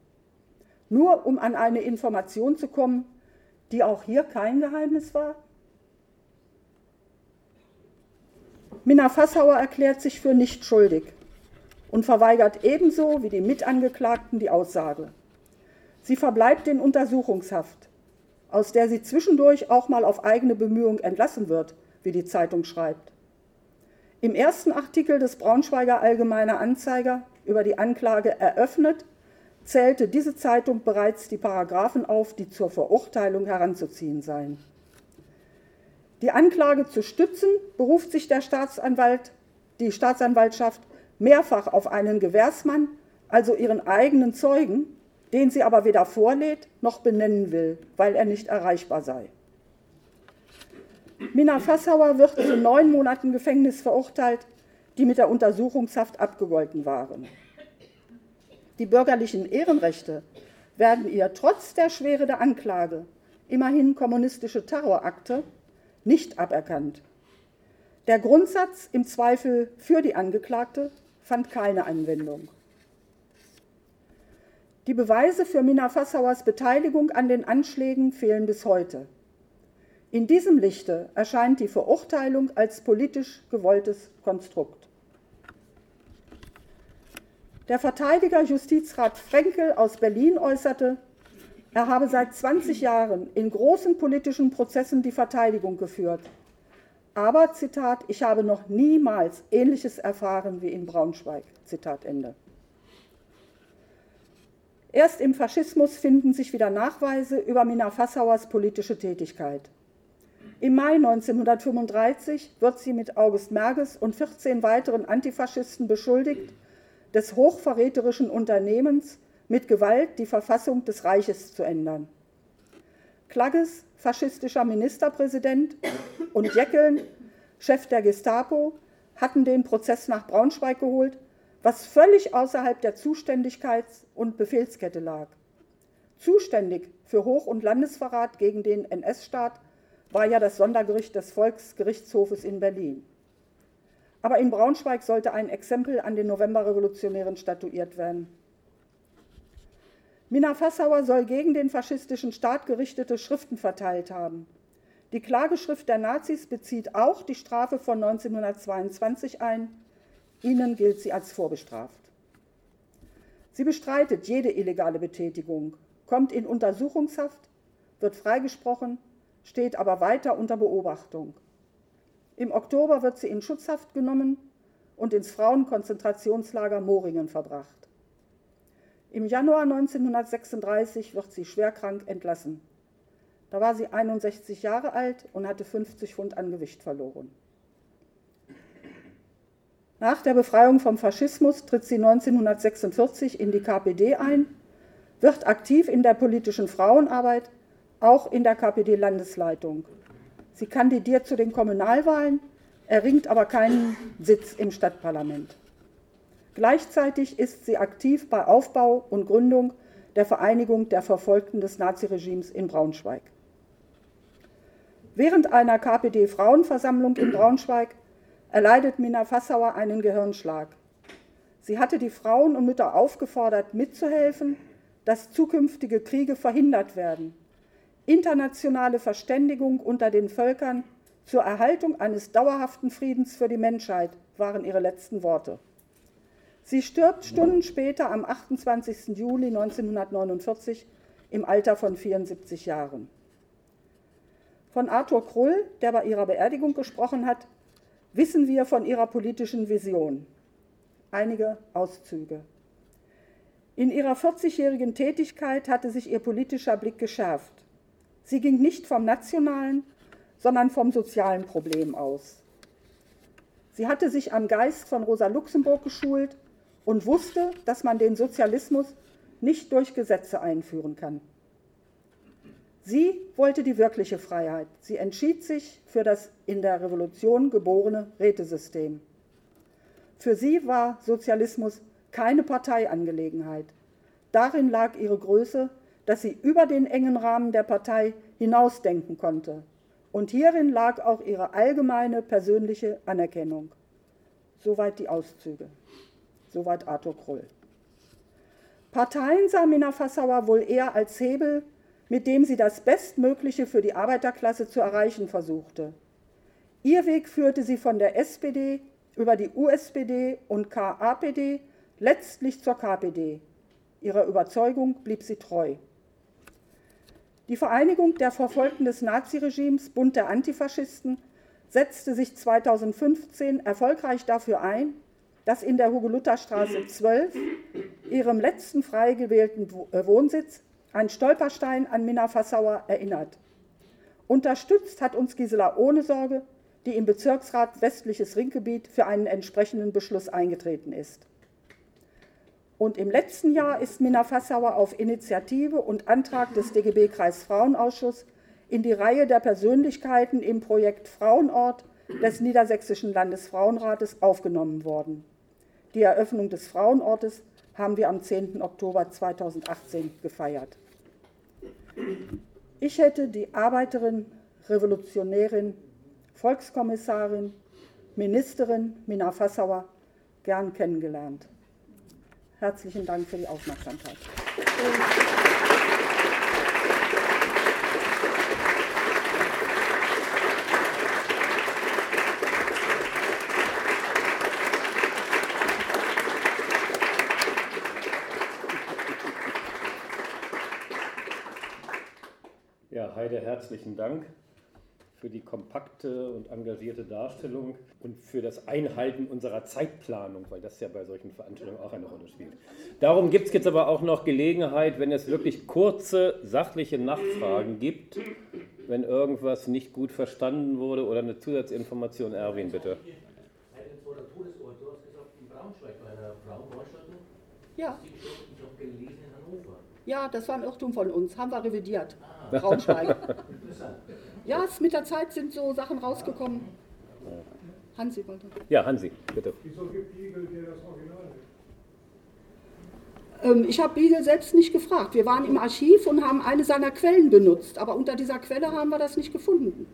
nur um an eine Information zu kommen, die auch hier kein Geheimnis war? Minna Fassauer erklärt sich für nicht schuldig und verweigert ebenso wie die Mitangeklagten die Aussage. Sie verbleibt in Untersuchungshaft, aus der sie zwischendurch auch mal auf eigene Bemühung entlassen wird, wie die Zeitung schreibt. Im ersten Artikel des Braunschweiger Allgemeiner Anzeiger über die Anklage eröffnet zählte diese Zeitung bereits die Paragraphen auf, die zur Verurteilung heranzuziehen seien. Die Anklage zu stützen, beruft sich der Staatsanwalt, die Staatsanwaltschaft mehrfach auf einen Gewährsmann, also ihren eigenen Zeugen, den sie aber weder vorlädt noch benennen will, weil er nicht erreichbar sei. Minna Fassauer wird zu neun Monaten Gefängnis verurteilt, die mit der Untersuchungshaft abgegolten waren. Die bürgerlichen Ehrenrechte werden ihr trotz der Schwere der Anklage, immerhin kommunistische Terrorakte, nicht aberkannt. Der Grundsatz im Zweifel für die Angeklagte fand keine Anwendung. Die Beweise für Mina Fassauers Beteiligung an den Anschlägen fehlen bis heute. In diesem Lichte erscheint die Verurteilung als politisch gewolltes Konstrukt. Der Verteidiger Justizrat Frenkel aus Berlin äußerte, er habe seit 20 Jahren in großen politischen Prozessen die Verteidigung geführt. Aber, Zitat, ich habe noch niemals Ähnliches erfahren wie in Braunschweig. Zitat Ende. Erst im Faschismus finden sich wieder Nachweise über Mina Fassauers politische Tätigkeit. Im Mai 1935 wird sie mit August Merges und 14 weiteren Antifaschisten beschuldigt, des hochverräterischen Unternehmens, mit Gewalt die Verfassung des Reiches zu ändern. Klagges, faschistischer Ministerpräsident, und Jeckeln, Chef der Gestapo, hatten den Prozess nach Braunschweig geholt, was völlig außerhalb der Zuständigkeits- und Befehlskette lag. Zuständig für Hoch- und Landesverrat gegen den NS-Staat war ja das Sondergericht des Volksgerichtshofes in Berlin. Aber in Braunschweig sollte ein Exempel an den Novemberrevolutionären statuiert werden. Minna Fassauer soll gegen den faschistischen Staat gerichtete Schriften verteilt haben. Die Klageschrift der Nazis bezieht auch die Strafe von 1922 ein. Ihnen gilt sie als vorbestraft. Sie bestreitet jede illegale Betätigung, kommt in Untersuchungshaft, wird freigesprochen, steht aber weiter unter Beobachtung. Im Oktober wird sie in Schutzhaft genommen und ins Frauenkonzentrationslager Moringen verbracht. Im Januar 1936 wird sie schwerkrank entlassen. Da war sie 61 Jahre alt und hatte 50 Pfund an Gewicht verloren. Nach der Befreiung vom Faschismus tritt sie 1946 in die KPD ein, wird aktiv in der politischen Frauenarbeit, auch in der KPD-Landesleitung. Sie kandidiert zu den Kommunalwahlen, erringt aber keinen Sitz im Stadtparlament. Gleichzeitig ist sie aktiv bei Aufbau und Gründung der Vereinigung der Verfolgten des Naziregimes in Braunschweig. Während einer KPD-Frauenversammlung in Braunschweig erleidet Mina Fassauer einen Gehirnschlag. Sie hatte die Frauen und Mütter aufgefordert, mitzuhelfen, dass zukünftige Kriege verhindert werden. Internationale Verständigung unter den Völkern zur Erhaltung eines dauerhaften Friedens für die Menschheit waren ihre letzten Worte. Sie stirbt Stunden später am 28. Juli 1949 im Alter von 74 Jahren. Von Arthur Krull, der bei ihrer Beerdigung gesprochen hat, wissen wir von ihrer politischen Vision. Einige Auszüge. In ihrer 40-jährigen Tätigkeit hatte sich ihr politischer Blick geschärft. Sie ging nicht vom nationalen, sondern vom sozialen Problem aus. Sie hatte sich am Geist von Rosa Luxemburg geschult und wusste, dass man den Sozialismus nicht durch Gesetze einführen kann. Sie wollte die wirkliche Freiheit. Sie entschied sich für das in der Revolution geborene Rätesystem. Für sie war Sozialismus keine Parteiangelegenheit. Darin lag ihre Größe, dass sie über den engen Rahmen der Partei hinausdenken konnte. Und hierin lag auch ihre allgemeine persönliche Anerkennung. Soweit die Auszüge. Soweit Arthur Krull. Parteien sah Minna Fassauer wohl eher als Hebel, mit dem sie das Bestmögliche für die Arbeiterklasse zu erreichen versuchte. Ihr Weg führte sie von der SPD über die USPD und KAPD letztlich zur KPD. Ihrer Überzeugung blieb sie treu. Die Vereinigung der Verfolgten des Naziregimes, Bund der Antifaschisten, setzte sich 2015 erfolgreich dafür ein, dass in der Hugo-Luther-Straße 12, ihrem letzten frei gewählten äh, Wohnsitz, ein Stolperstein an Minna Fassauer erinnert. Unterstützt hat uns Gisela Ohnesorge, die im Bezirksrat Westliches Ringgebiet für einen entsprechenden Beschluss eingetreten ist. Und im letzten Jahr ist Minna Fassauer auf Initiative und Antrag des DGB Kreisfrauenausschuss in die Reihe der Persönlichkeiten im Projekt Frauenort des Niedersächsischen Landesfrauenrates aufgenommen worden. Die Eröffnung des Frauenortes haben wir am 10. Oktober 2018 gefeiert. Ich hätte die Arbeiterin, Revolutionärin, Volkskommissarin, Ministerin Mina Fassauer gern kennengelernt. Herzlichen Dank für die Aufmerksamkeit. Heide, herzlichen Dank für die kompakte und engagierte Darstellung und für das Einhalten unserer Zeitplanung, weil das ja bei solchen Veranstaltungen auch eine Rolle spielt. Darum gibt es jetzt aber auch noch Gelegenheit, wenn es wirklich kurze, sachliche Nachfragen gibt, wenn irgendwas nicht gut verstanden wurde oder eine Zusatzinformation. Erwin, bitte. Ja. Ja, das war ein Irrtum von uns, haben wir revidiert. Braunschweig. ja, mit der Zeit sind so Sachen rausgekommen. Hansi wollte. Ja, Hansi, bitte. Wieso gibt Beagle dir das Original ähm, ich habe Beagle selbst nicht gefragt. Wir waren im Archiv und haben eine seiner Quellen benutzt, aber unter dieser Quelle haben wir das nicht gefunden.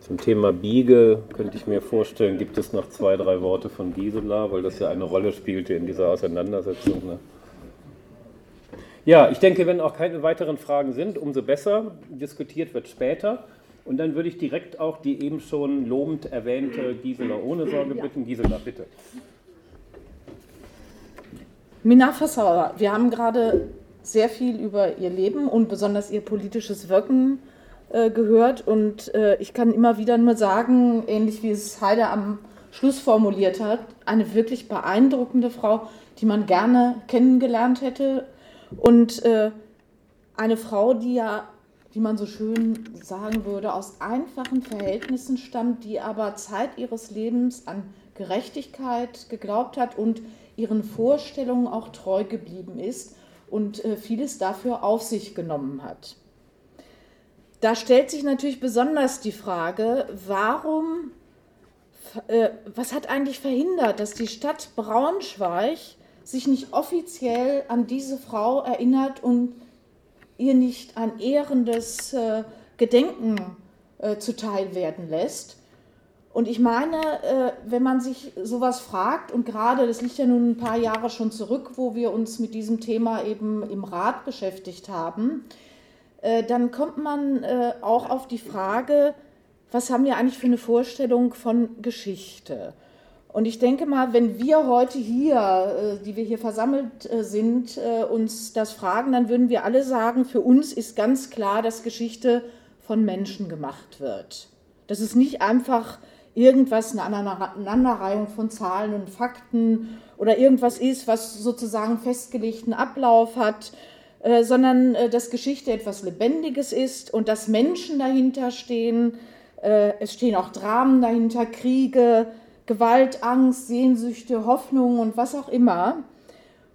Zum Thema Biege könnte ich mir vorstellen, gibt es noch zwei, drei Worte von Gisela, weil das ja eine Rolle spielte in dieser Auseinandersetzung. Ne? Ja, ich denke, wenn auch keine weiteren Fragen sind, umso besser. Diskutiert wird später. Und dann würde ich direkt auch die eben schon lobend erwähnte Gisela ohne Sorge bitten. Gisela, bitte. Mina Fassauer, wir haben gerade sehr viel über ihr Leben und besonders ihr politisches Wirken äh, gehört. Und äh, ich kann immer wieder nur sagen, ähnlich wie es Heide am Schluss formuliert hat, eine wirklich beeindruckende Frau, die man gerne kennengelernt hätte. Und äh, eine Frau, die ja, wie man so schön sagen würde, aus einfachen Verhältnissen stammt, die aber Zeit ihres Lebens an Gerechtigkeit geglaubt hat und ihren Vorstellungen auch treu geblieben ist und äh, vieles dafür auf sich genommen hat. Da stellt sich natürlich besonders die Frage, warum, äh, was hat eigentlich verhindert, dass die Stadt Braunschweig sich nicht offiziell an diese Frau erinnert und ihr nicht ein ehrendes äh, Gedenken äh, zuteil werden lässt. Und ich meine, äh, wenn man sich sowas fragt, und gerade, das liegt ja nun ein paar Jahre schon zurück, wo wir uns mit diesem Thema eben im Rat beschäftigt haben, äh, dann kommt man äh, auch auf die Frage, was haben wir eigentlich für eine Vorstellung von Geschichte? Und ich denke mal, wenn wir heute hier, äh, die wir hier versammelt sind, uns das fragen, dann würden wir alle sagen, für uns ist ganz klar, dass Geschichte von Menschen gemacht wird. Das ist nicht einfach irgendwas, eine Aneinanderreihung von Zahlen und Fakten oder irgendwas ist, was sozusagen festgelegten Ablauf hat, äh, sondern äh, dass Geschichte etwas Lebendiges ist und dass Menschen dahinter stehen. Äh, es stehen auch Dramen dahinter, Kriege, Gewalt, Angst, Sehnsüchte, Hoffnungen und was auch immer.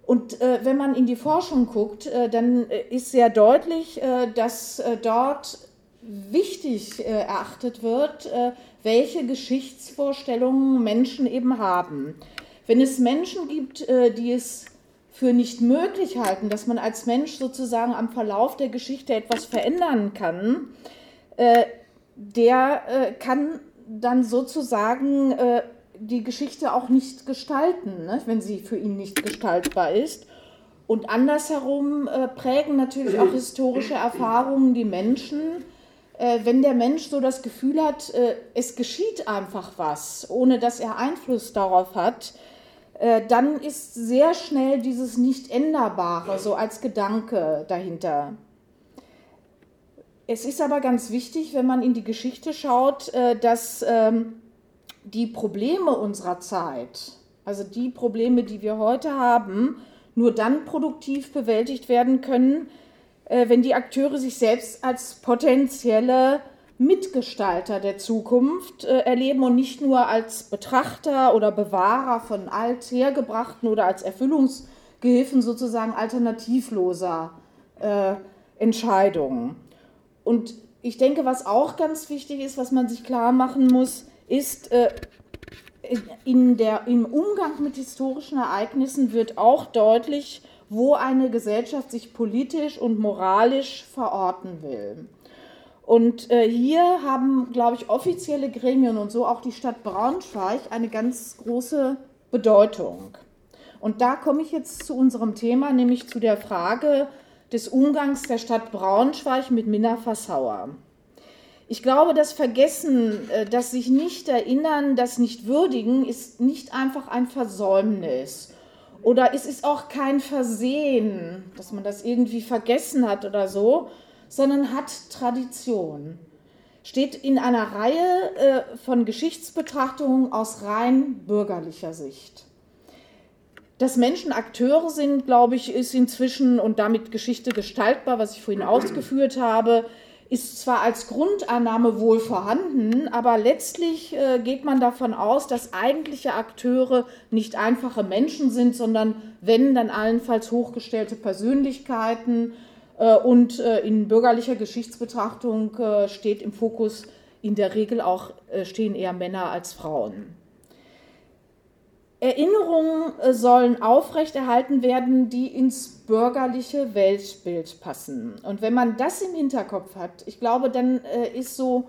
Und äh, wenn man in die Forschung guckt, äh, dann ist sehr deutlich, äh, dass dort wichtig erachtet wird, welche Geschichtsvorstellungen Menschen eben haben. Wenn es Menschen gibt, die es für nicht möglich halten, dass man als Mensch sozusagen am Verlauf der Geschichte etwas verändern kann, äh, der äh, kann dann sozusagen äh, die Geschichte auch nicht gestalten, ne, wenn sie für ihn nicht gestaltbar ist. Und andersherum äh, prägen natürlich auch historische Erfahrungen die Menschen. Äh, wenn der Mensch so das Gefühl hat, äh, es geschieht einfach was, ohne dass er Einfluss darauf hat, äh, dann ist sehr schnell dieses Nicht-Änderbare so als Gedanke dahinter. Es ist aber ganz wichtig, wenn man in die Geschichte schaut, äh, dass ähm, die Probleme unserer Zeit, also die Probleme, die wir heute haben, nur dann produktiv bewältigt werden können, äh, wenn die Akteure sich selbst als potenzielle Mitgestalter der Zukunft äh, erleben und nicht nur als Betrachter oder Bewahrer von althergebrachten oder als Erfüllungsgehilfen sozusagen alternativloser äh, Entscheidungen. Und ich denke, was auch ganz wichtig ist, was man sich klar machen muss, ist, äh, in der, im Umgang mit historischen Ereignissen wird auch deutlich, wo eine Gesellschaft sich politisch und moralisch verorten will. Und äh, hier haben, glaube ich, offizielle Gremien und so auch die Stadt Braunschweig eine ganz große Bedeutung. Und da komme ich jetzt zu unserem Thema, nämlich zu der Frage des Umgangs der Stadt Braunschweig mit Minna Fassauer. Ich glaube, das Vergessen, äh, das sich nicht erinnern, das nicht würdigen, ist nicht einfach ein Versäumnis. Oder es ist auch kein Versehen, dass man das irgendwie vergessen hat oder so, sondern hat Tradition. Steht in einer Reihe äh, von Geschichtsbetrachtungen aus rein bürgerlicher Sicht. Dass Menschen Akteure sind, glaube ich, ist inzwischen und damit Geschichte gestaltbar, was ich vorhin ausgeführt habe, ist zwar als Grundannahme wohl vorhanden, aber letztlich äh, geht man davon aus, dass eigentliche Akteure nicht einfache Menschen sind, sondern wenn, dann allenfalls hochgestellte Persönlichkeiten, äh, und äh, in bürgerlicher Geschichtsbetrachtung steht im Fokus in der Regel auch stehen eher Männer als Frauen. Erinnerungen sollen aufrechterhalten werden, die ins bürgerliche Weltbild passen. Und wenn man das im Hinterkopf hat, ich glaube, dann ist so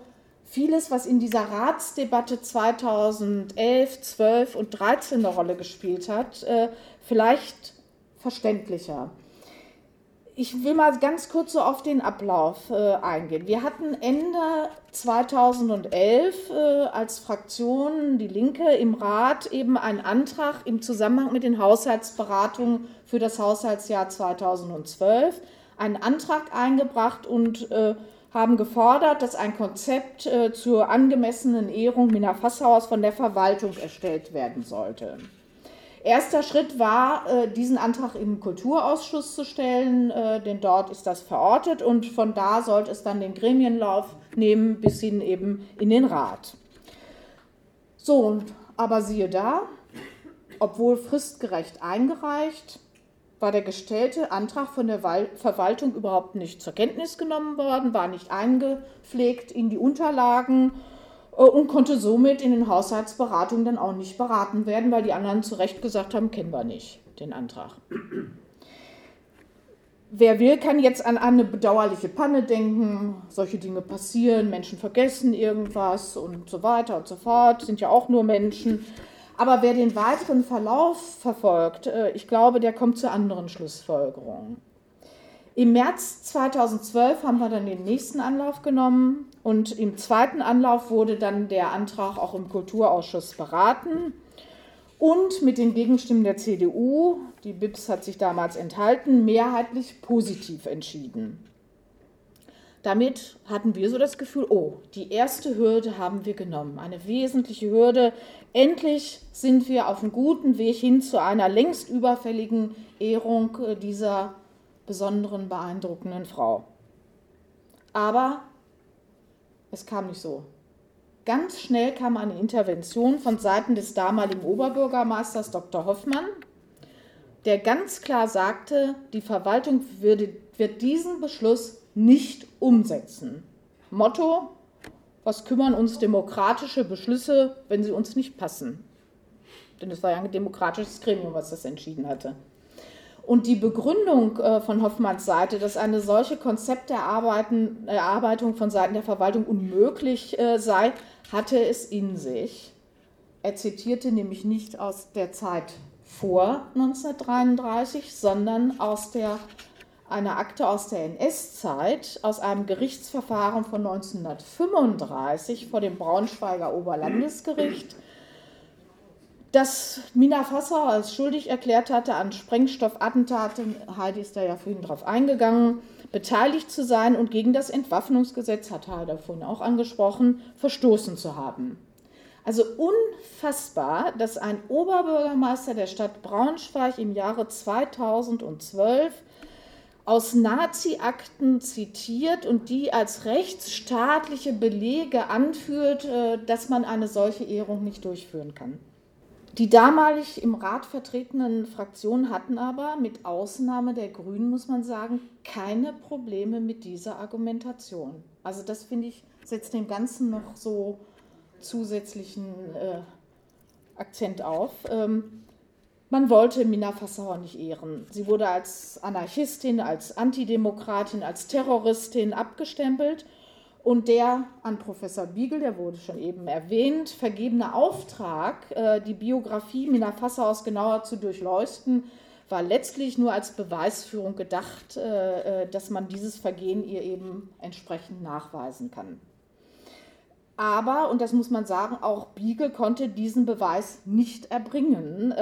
vieles, was in dieser Ratsdebatte 2011, 12 und 13 eine Rolle gespielt hat, äh, vielleicht verständlicher. Ich will mal ganz kurz so auf den Ablauf äh, eingehen. Wir hatten Ende 2011 äh, als Fraktion Die Linke im Rat eben einen Antrag im Zusammenhang mit den Haushaltsberatungen für das Haushaltsjahr 2012, einen Antrag eingebracht und äh, haben gefordert, dass ein Konzept äh, zur angemessenen Ehrung Mina Fasshaus von der Verwaltung erstellt werden sollte. Erster Schritt war, äh, diesen Antrag im Kulturausschuss zu stellen, äh, denn dort ist das verortet und von da sollte es dann den Gremienlauf nehmen bis hin eben in den Rat. So, aber siehe da, obwohl fristgerecht eingereicht, war der gestellte Antrag von der Verwaltung überhaupt nicht zur Kenntnis genommen worden, war nicht eingepflegt in die Unterlagen und konnte somit in den Haushaltsberatungen dann auch nicht beraten werden, weil die anderen zu Recht gesagt haben, kennen wir nicht den Antrag. Wer will, kann jetzt an eine bedauerliche Panne denken. Solche Dinge passieren, Menschen vergessen irgendwas und so weiter und so fort, sind ja auch nur Menschen. Aber wer den weiteren Verlauf verfolgt, äh, ich glaube, der kommt zu anderen Schlussfolgerungen. Im März 2012 haben wir dann den nächsten Anlauf genommen und im zweiten Anlauf wurde dann der Antrag auch im Kulturausschuss beraten und mit den Gegenstimmen der CDU, die BIPS hat sich damals enthalten, mehrheitlich positiv entschieden. Damit hatten wir so das Gefühl, oh, die erste Hürde haben wir genommen, eine wesentliche Hürde. Endlich sind wir auf einem guten Weg hin zu einer längst überfälligen Ehrung dieser besonderen, beeindruckenden Frau. Aber es kam nicht so. Ganz schnell kam eine Intervention von Seiten des damaligen Oberbürgermeisters Dr. Hoffmann, der ganz klar sagte, die Verwaltung würde, wird diesen Beschluss nicht umsetzen. Motto, was kümmern uns demokratische Beschlüsse, wenn sie uns nicht passen? Denn es war ja ein demokratisches Gremium, was das entschieden hatte. Und die Begründung äh, von Hoffmanns Seite, dass eine solche Konzepterarbeitung von Seiten der Verwaltung unmöglich äh, sei, hatte es in sich. Er zitierte nämlich nicht aus der Zeit vor 1933, sondern aus der, einer Akte aus der NS-Zeit, aus einem Gerichtsverfahren von 1935 vor dem Braunschweiger Oberlandesgericht dass Mina Fassau als schuldig erklärt hatte an Sprengstoffattentaten, Heidi ist da ja vorhin drauf eingegangen, beteiligt zu sein und gegen das Entwaffnungsgesetz, hat Heidi vorhin auch angesprochen, verstoßen zu haben. Also unfassbar, dass ein Oberbürgermeister der Stadt Braunschweig im Jahre 2012 aus Nazi-Akten zitiert und die als rechtsstaatliche Belege anführt, äh, dass man eine solche Ehrung nicht durchführen kann. Die damalig im Rat vertretenen Fraktionen hatten aber, mit Ausnahme der Grünen, muss man sagen, keine Probleme mit dieser Argumentation. Also das finde ich, setzt dem Ganzen noch so zusätzlichen äh, Akzent auf. Ähm, man wollte Mina Fassauer nicht ehren. Sie wurde als Anarchistin, als Antidemokratin, als Terroristin abgestempelt und der an Professor Biegel, der wurde schon eben erwähnt, vergebene Auftrag, äh, die Biografie Mina Fassaus genauer zu durchleuchten, war letztlich nur als Beweisführung gedacht, äh, äh, dass man dieses Vergehen ihr eben entsprechend nachweisen kann. Aber, und das muss man sagen, auch Biegel konnte diesen Beweis nicht erbringen,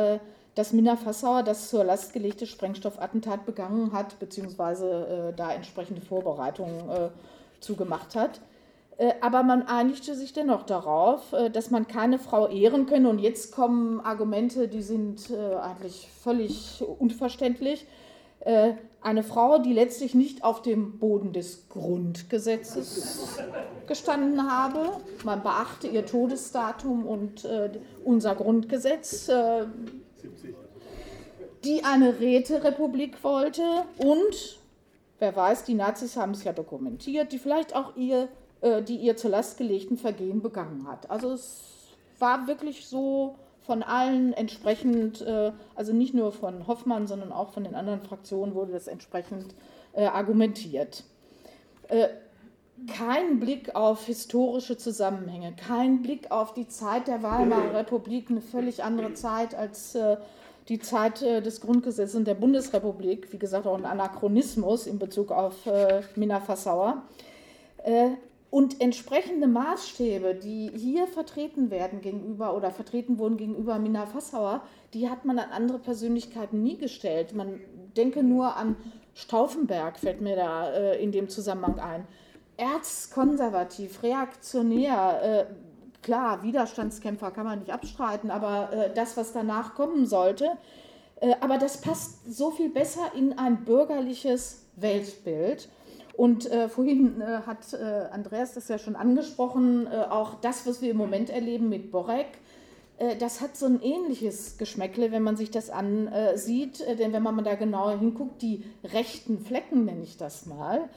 dass Mina Fassauer das zur Last gelegte Sprengstoffattentat begangen hat, beziehungsweise da entsprechende Vorbereitungen zugemacht hat. Äh, aber man einigte sich dennoch darauf, äh, dass man keine Frau ehren könne. Und jetzt kommen Argumente, die sind äh, eigentlich völlig unverständlich. Eine Frau, die letztlich nicht auf dem Boden des Grundgesetzes gestanden habe. Man beachte ihr Todesdatum und unser Grundgesetz, die eine Räterepublik wollte und wer weiß, die Nazis haben es ja dokumentiert, die vielleicht auch ihr, äh, die ihr zur Last gelegten Vergehen begangen hat. Also es war wirklich so von allen entsprechend, äh, also nicht nur von Hoffmann, sondern auch von den anderen Fraktionen wurde das entsprechend äh, argumentiert. Äh, kein Blick auf historische Zusammenhänge, kein Blick auf die Zeit der Weimarer Republik, eine völlig andere Zeit als äh, die Zeit äh, des Grundgesetzes und der Bundesrepublik, wie gesagt auch ein Anachronismus in Bezug auf äh, Minna Fassauer. Äh, und entsprechende Maßstäbe, die hier vertreten werden gegenüber oder vertreten wurden gegenüber Minna Fassauer, die hat man an andere Persönlichkeiten nie gestellt. Man denke nur an Stauffenberg, fällt mir da äh, in dem Zusammenhang ein. Erzkonservativ, reaktionär, äh, klar, Widerstandskämpfer kann man nicht abstreiten, aber äh, das, was danach kommen sollte, äh, aber das passt so viel besser in ein bürgerliches Weltbild. Und äh, vorhin äh, hat äh, Andreas das ja schon angesprochen, äh, auch das, was wir im Moment erleben mit Borek, das hat so ein ähnliches Geschmäckle, wenn man sich das ansieht. Denn wenn man da genauer hinguckt, die rechten Flecken nenne ich das mal,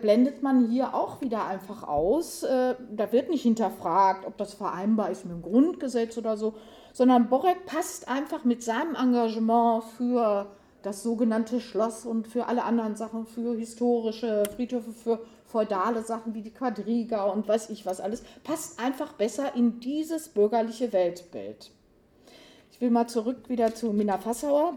blendet man hier auch wieder einfach aus. da wird nicht hinterfragt, ob das vereinbar ist mit dem Grundgesetz oder so, sondern Borek passt einfach mit seinem Engagement für das sogenannte Schloss und für alle anderen Sachen, für historische Friedhöfe, für feudale Sachen wie die Quadriga und weiß ich was alles, passt einfach besser in dieses bürgerliche Weltbild. Ich will mal zurück wieder zu Minna Fassauer,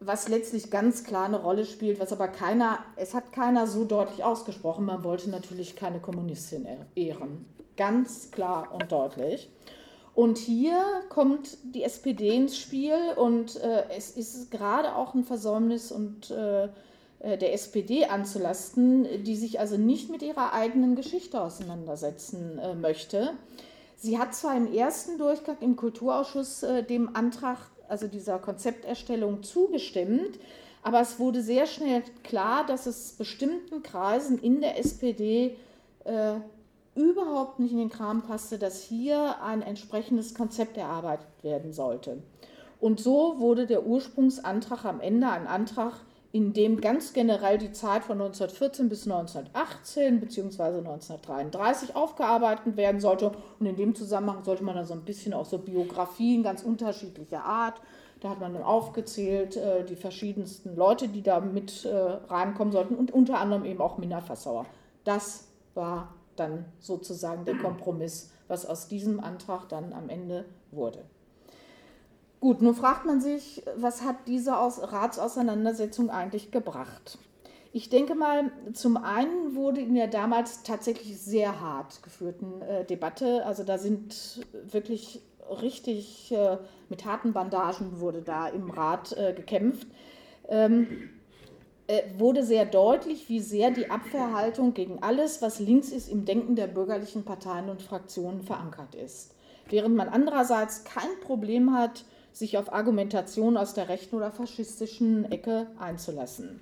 was letztlich ganz klar eine Rolle spielt, was aber keiner, es hat keiner so deutlich ausgesprochen, man wollte natürlich keine Kommunistin ehren. Ganz klar und deutlich. Und hier kommt die SPD ins Spiel und äh, es ist gerade auch ein Versäumnis und äh, äh der SPD anzulasten, die sich also nicht mit ihrer eigenen Geschichte auseinandersetzen äh, möchte. Sie hat zwar im ersten Durchgang im Kulturausschuss äh, dem Antrag, also dieser Konzepterstellung zugestimmt, aber es wurde sehr schnell klar, dass es bestimmten Kreisen in der SPD äh, überhaupt nicht in den Kram passte, dass hier ein entsprechendes Konzept erarbeitet werden sollte. Und so wurde der Ursprungsantrag am Ende ein Antrag, in dem ganz generell die Zeit von 1914 bis 1918 bzw. 1933 aufgearbeitet werden sollte. Und in dem Zusammenhang sollte man dann so ein bisschen auch so Biografien ganz unterschiedlicher Art. Da hat man dann aufgezählt, äh, die verschiedensten Leute, die da mit äh, reinkommen sollten und unter anderem eben auch Minna Fassauer. Das war dann sozusagen der Kompromiss, was aus diesem Antrag dann am Ende wurde. Gut, nun fragt man sich, was hat diese Ratsauseinandersetzung eigentlich gebracht? Ich denke mal, zum einen wurde in der damals tatsächlich sehr hart geführten äh, Debatte, also da sind wirklich richtig äh, mit harten Bandagen wurde da im Rat äh, gekämpft. Ähm, äh, wurde sehr deutlich, wie sehr die Abwehrhaltung gegen alles, was links ist, im Denken der bürgerlichen Parteien und Fraktionen verankert ist. Während man andererseits kein Problem hat, sich auf Argumentation aus der rechten oder faschistischen Ecke einzulassen.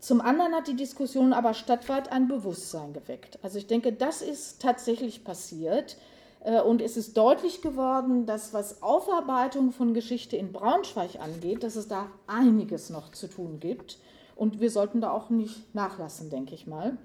Zum anderen hat die Diskussion aber stadtweit ein Bewusstsein geweckt. Also ich denke, das ist tatsächlich passiert. Äh, und es ist deutlich geworden, dass was Aufarbeitung von Geschichte in Braunschweig angeht, dass es da einiges noch zu tun gibt. Und wir sollten da auch nicht nachlassen, denke ich mal.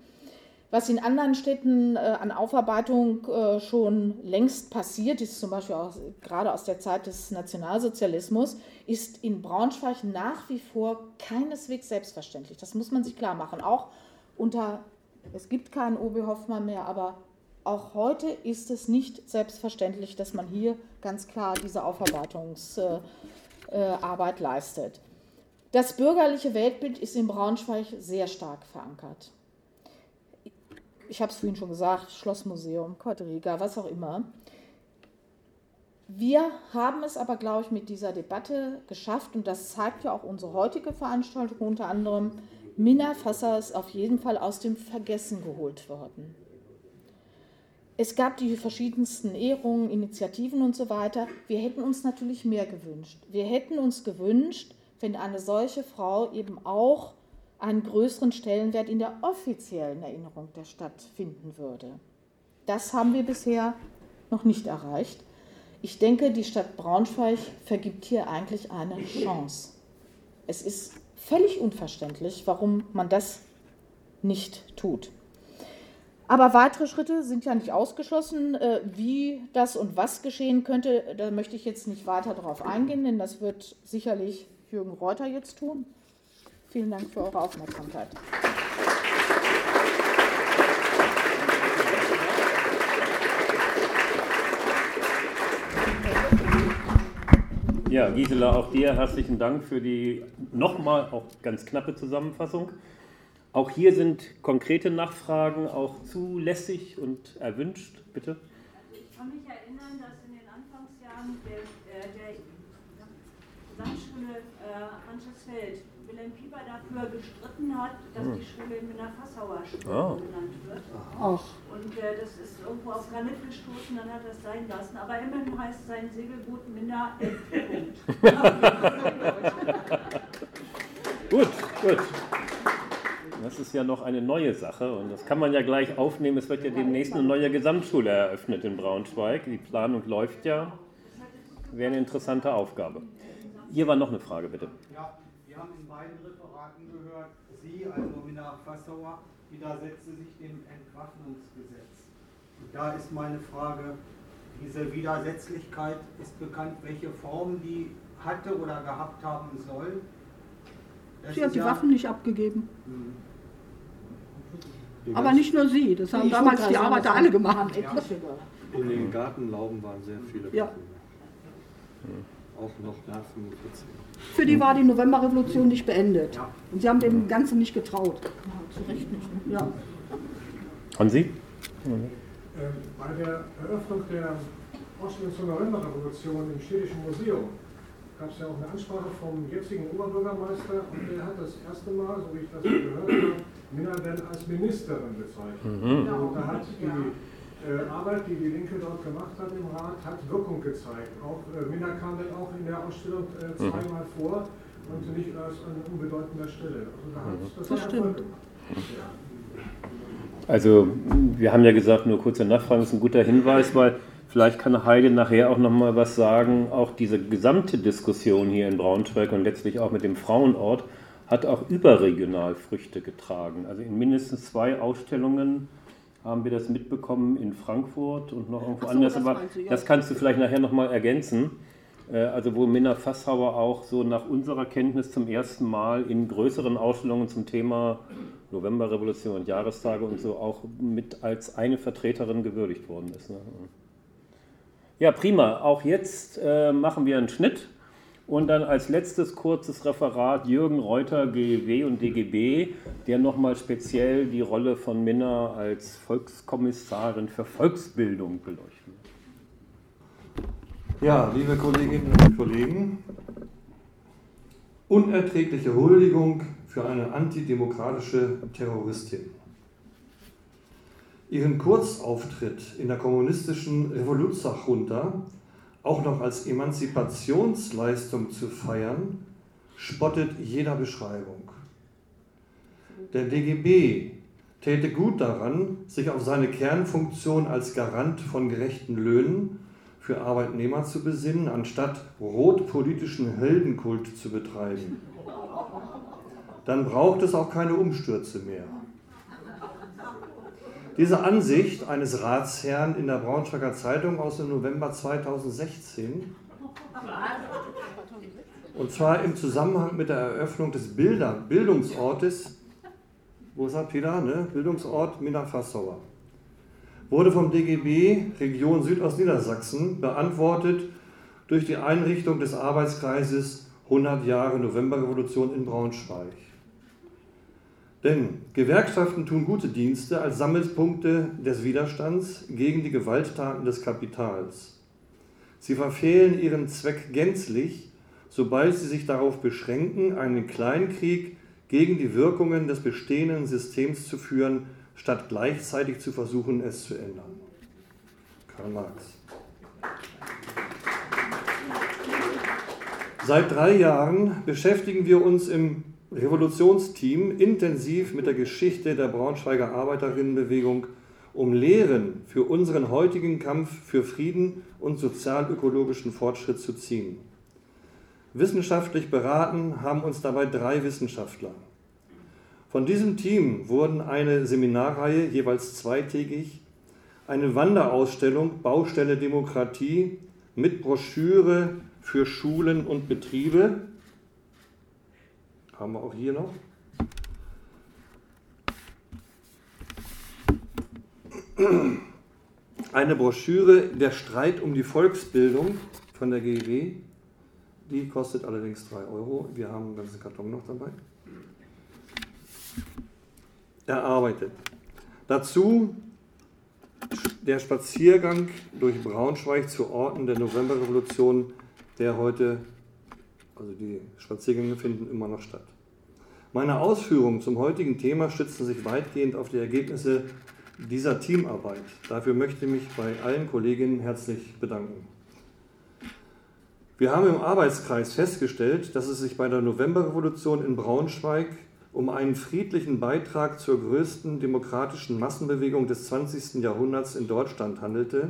Was in anderen Städten äh, an Aufarbeitung äh, schon längst passiert ist, zum Beispiel auch, gerade aus der Zeit des Nationalsozialismus, ist in Braunschweig nach wie vor keineswegs selbstverständlich. Das muss man sich klar machen. Auch unter, es gibt keinen OB Hoffmann mehr, aber auch heute ist es nicht selbstverständlich, dass man hier ganz klar diese Aufarbeitungsarbeit äh, leistet. Das bürgerliche Weltbild ist in Braunschweig sehr stark verankert. Ich habe es vorhin schon gesagt, Schlossmuseum, Quadriga, was auch immer. Wir haben es aber, glaube ich, mit dieser Debatte geschafft, und das zeigt ja auch unsere heutige Veranstaltung unter anderem, Minna Fasser ist auf jeden Fall aus dem Vergessen geholt worden. Es gab die verschiedensten Ehrungen, Initiativen und so weiter. Wir hätten uns natürlich mehr gewünscht. Wir hätten uns gewünscht, wenn eine solche Frau eben auch einen größeren Stellenwert in der offiziellen Erinnerung der Stadt finden würde. Das haben wir bisher noch nicht erreicht. Ich denke, die Stadt Braunschweig vergibt hier eigentlich eine Chance. Es ist völlig unverständlich, warum man das nicht tut. Aber weitere Schritte sind ja nicht ausgeschlossen. Äh, wie das und was geschehen könnte, da möchte ich jetzt nicht weiter darauf eingehen, denn das wird sicherlich Jürgen Reuter jetzt tun. Vielen Dank für eure Aufmerksamkeit. Ja, Gisela, auch dir herzlichen Dank für die nochmal auch ganz knappe Zusammenfassung. Auch hier sind konkrete Nachfragen auch zulässig und erwünscht. Bitte. Ich kann mich erinnern, dass in den Anfangsjahren der, der, der Gesamtschule äh, Anschlussfeld Wilhelm Pieper dafür gestritten hat, dass die Schule in der Fassauer Schule Ah. genannt wird. Ach, Und äh, das ist irgendwo auf Granit gestoßen, dann hat er es sein lassen. Aber immerhin heißt sein Segelboot Minna F. Gut, gut. Das ist ja noch eine neue Sache und das kann man ja gleich aufnehmen. Es wird ja demnächst eine neue Gesamtschule eröffnet in Braunschweig. Die Planung läuft ja. Wäre eine interessante Aufgabe. Hier war noch eine Frage, bitte. Ja, haben in beiden Referaten gehört, Sie, also Minna Fassauer, widersetzte sich dem Entwaffnungsgesetz. Und da ist meine Frage, diese Widersetzlichkeit ist bekannt, welche Form die hatte oder gehabt haben soll. Das sie hat die ja- Waffen nicht abgegeben. Hm. Die Aber nicht nur sie, das haben Ich damals die Arbeiter alle gemacht. gemacht. In den Gartenlauben waren sehr viele Ja. Waffen. Auch noch nach 45. Für die war die Novemberrevolution nicht beendet. Ja. Und sie haben dem Ganzen nicht getraut. Ja, zu Recht nicht. Ne? Ja. Hansi? Ähm, Bei der Eröffnung der Ausstellung zur Novemberrevolution im Städtischen Museum gab es ja auch eine Ansprache vom jetzigen Oberbürgermeister und der hat das erste Mal, so wie ich das gehört habe, Minna als Ministerin bezeichnet. Und da hat die Arbeit, die die Linke dort gemacht hat im Rat, hat Wirkung gezeigt. Auch äh, Minna kam dann auch in der Ausstellung äh, zweimal vor und nicht als an unbedeutender Stelle. Also da hat das, Das stimmt. Erfolg gemacht. Also, wir haben ja gesagt, nur kurze Nachfragen ist ein guter Hinweis, weil vielleicht kann Heide nachher auch noch mal was sagen. Auch diese gesamte Diskussion hier in Braunschweig und letztlich auch mit dem Frauenort hat auch überregional Früchte getragen. Also in mindestens zwei Ausstellungen haben wir das mitbekommen in Frankfurt und noch irgendwo so, anders. das Aber du, ja. das kannst du vielleicht nachher noch mal ergänzen. Äh, Also wo Minna Fasshauer auch so nach unserer Kenntnis zum ersten Mal in größeren Ausstellungen zum Thema Novemberrevolution und Jahrestage und so auch mit als eine Vertreterin gewürdigt worden ist. Ne? Ja, prima. Auch jetzt äh, machen wir einen Schnitt und dann als letztes kurzes Referat Jürgen Reuter, GEW und DGB, der nochmal speziell die Rolle von Minna als Volkskommissarin für Volksbildung beleuchten wird. Ja, liebe Kolleginnen und Kollegen, unerträgliche Huldigung für eine antidemokratische Terroristin. Ihren Kurzauftritt in der kommunistischen Revoluzerjunta auch noch als Emanzipationsleistung zu feiern, spottet jeder Beschreibung. Der DGB täte gut daran, sich auf seine Kernfunktion als Garant von gerechten Löhnen für Arbeitnehmer zu besinnen, anstatt rotpolitischen Heldenkult zu betreiben. Dann braucht es auch keine Umstürze mehr. Diese Ansicht eines Ratsherrn in der Braunschweiger Zeitung aus dem November 2016, und zwar im Zusammenhang mit der Eröffnung des Bilder, Bildungsortes, wo ist er, Peter, ne? Bildungsort Minna-Fassauer, wurde vom DGB Region Südostniedersachsen beantwortet durch die Einrichtung des Arbeitskreises 100 Jahre Novemberrevolution in Braunschweig. Denn Gewerkschaften tun gute Dienste als Sammelpunkte des Widerstands gegen die Gewalttaten des Kapitals. Sie verfehlen ihren Zweck gänzlich, sobald sie sich darauf beschränken, einen Kleinkrieg gegen die Wirkungen des bestehenden Systems zu führen, statt gleichzeitig zu versuchen, es zu ändern. Karl Marx. Seit drei Jahren beschäftigen wir uns im Revolutionsteam intensiv mit der Geschichte der Braunschweiger Arbeiterinnenbewegung, um Lehren für unseren heutigen Kampf für Frieden und sozialökologischen Fortschritt zu ziehen. Wissenschaftlich beraten haben uns dabei drei Wissenschaftler. Von diesem Team wurden eine Seminarreihe, jeweils zweitägig, eine Wanderausstellung Baustelle Demokratie mit Broschüre für Schulen und Betriebe, haben wir auch hier noch, eine Broschüre Der Streit um die Volksbildung von der GEW Die kostet allerdings 3 Euro. Wir haben einen ganzen Karton noch dabei. Erarbeitet. Dazu der Spaziergang durch Braunschweig zu Orten der Novemberrevolution, der heute, also die Spaziergänge finden immer noch statt. Meine Ausführungen zum heutigen Thema stützen sich weitgehend auf die Ergebnisse dieser Teamarbeit. Dafür möchte ich mich bei allen Kolleginnen herzlich bedanken. Wir haben im Arbeitskreis festgestellt, dass es sich bei der Novemberrevolution in Braunschweig um einen friedlichen Beitrag zur größten demokratischen Massenbewegung des 20. Jahrhunderts in Deutschland handelte,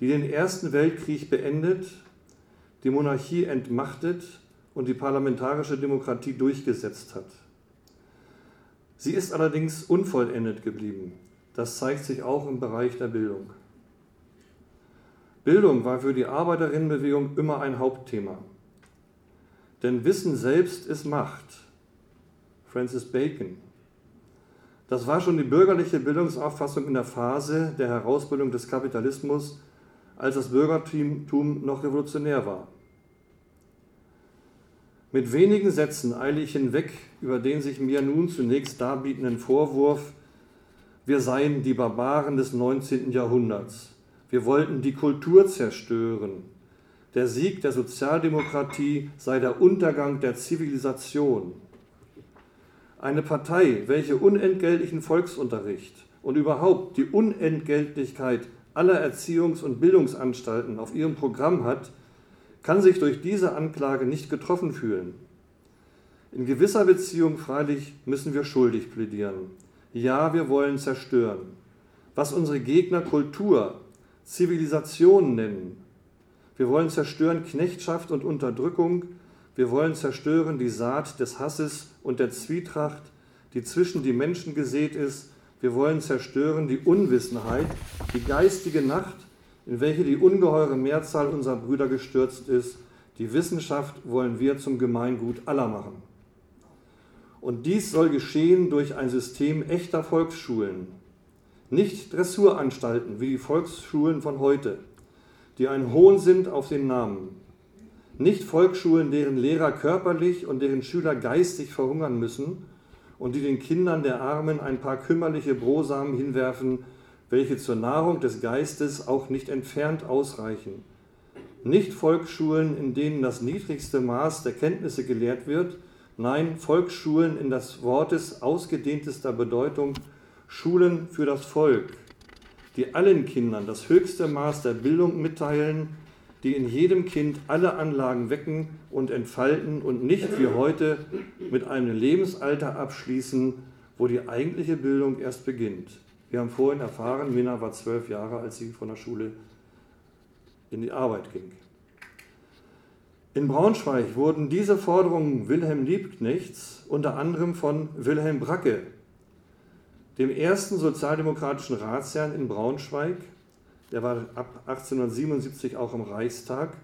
die den Ersten Weltkrieg beendet, die Monarchie entmachtet und die parlamentarische Demokratie durchgesetzt hat. Sie ist allerdings unvollendet geblieben. Das zeigt sich auch im Bereich der Bildung. Bildung war für die Arbeiterinnenbewegung immer ein Hauptthema. Denn Wissen selbst ist Macht. Francis Bacon. Das war schon die bürgerliche Bildungsauffassung in der Phase der Herausbildung des Kapitalismus, als das Bürgertum noch revolutionär war. Mit wenigen Sätzen eile ich hinweg über den sich mir nun zunächst darbietenden Vorwurf, wir seien die Barbaren des 19. Jahrhunderts. Wir wollten die Kultur zerstören. Der Sieg der Sozialdemokratie sei der Untergang der Zivilisation. Eine Partei, welche unentgeltlichen Volksunterricht und überhaupt die Unentgeltlichkeit aller Erziehungs- und Bildungsanstalten auf ihrem Programm hat, kann sich durch diese Anklage nicht getroffen fühlen. In gewisser Beziehung freilich müssen wir schuldig plädieren. Ja, wir wollen zerstören. Was unsere Gegner Kultur, Zivilisation nennen. Wir wollen zerstören Knechtschaft und Unterdrückung, wir wollen zerstören die Saat des Hasses und der Zwietracht, die zwischen die Menschen gesät ist. Wir wollen zerstören die Unwissenheit, die geistige Nacht, in welche die ungeheure Mehrzahl unserer Brüder gestürzt ist. Die Wissenschaft wollen wir zum Gemeingut aller machen. Und dies soll geschehen durch ein System echter Volksschulen, nicht Dressuranstalten wie die Volksschulen von heute, die ein Hohn sind auf den Namen, nicht Volksschulen, deren Lehrer körperlich und deren Schüler geistig verhungern müssen und die den Kindern der Armen ein paar kümmerliche Brosamen hinwerfen, welche zur Nahrung des Geistes auch nicht entfernt ausreichen. Nicht Volksschulen, in denen das niedrigste Maß der Kenntnisse gelehrt wird, nein, Volksschulen in das Wortes ausgedehntester Bedeutung, Schulen für das Volk, die allen Kindern das höchste Maß der Bildung mitteilen, die in jedem Kind alle Anlagen wecken und entfalten und nicht wie heute mit einem Lebensalter abschließen, wo die eigentliche Bildung erst beginnt. Wir haben vorhin erfahren, Minna war zwölf Jahre, als sie von der Schule in die Arbeit ging. In Braunschweig wurden diese Forderungen Wilhelm Liebknechts unter anderem von Wilhelm Bracke, dem ersten sozialdemokratischen Ratsherrn in Braunschweig, der war ab 1877 auch im Reichstag,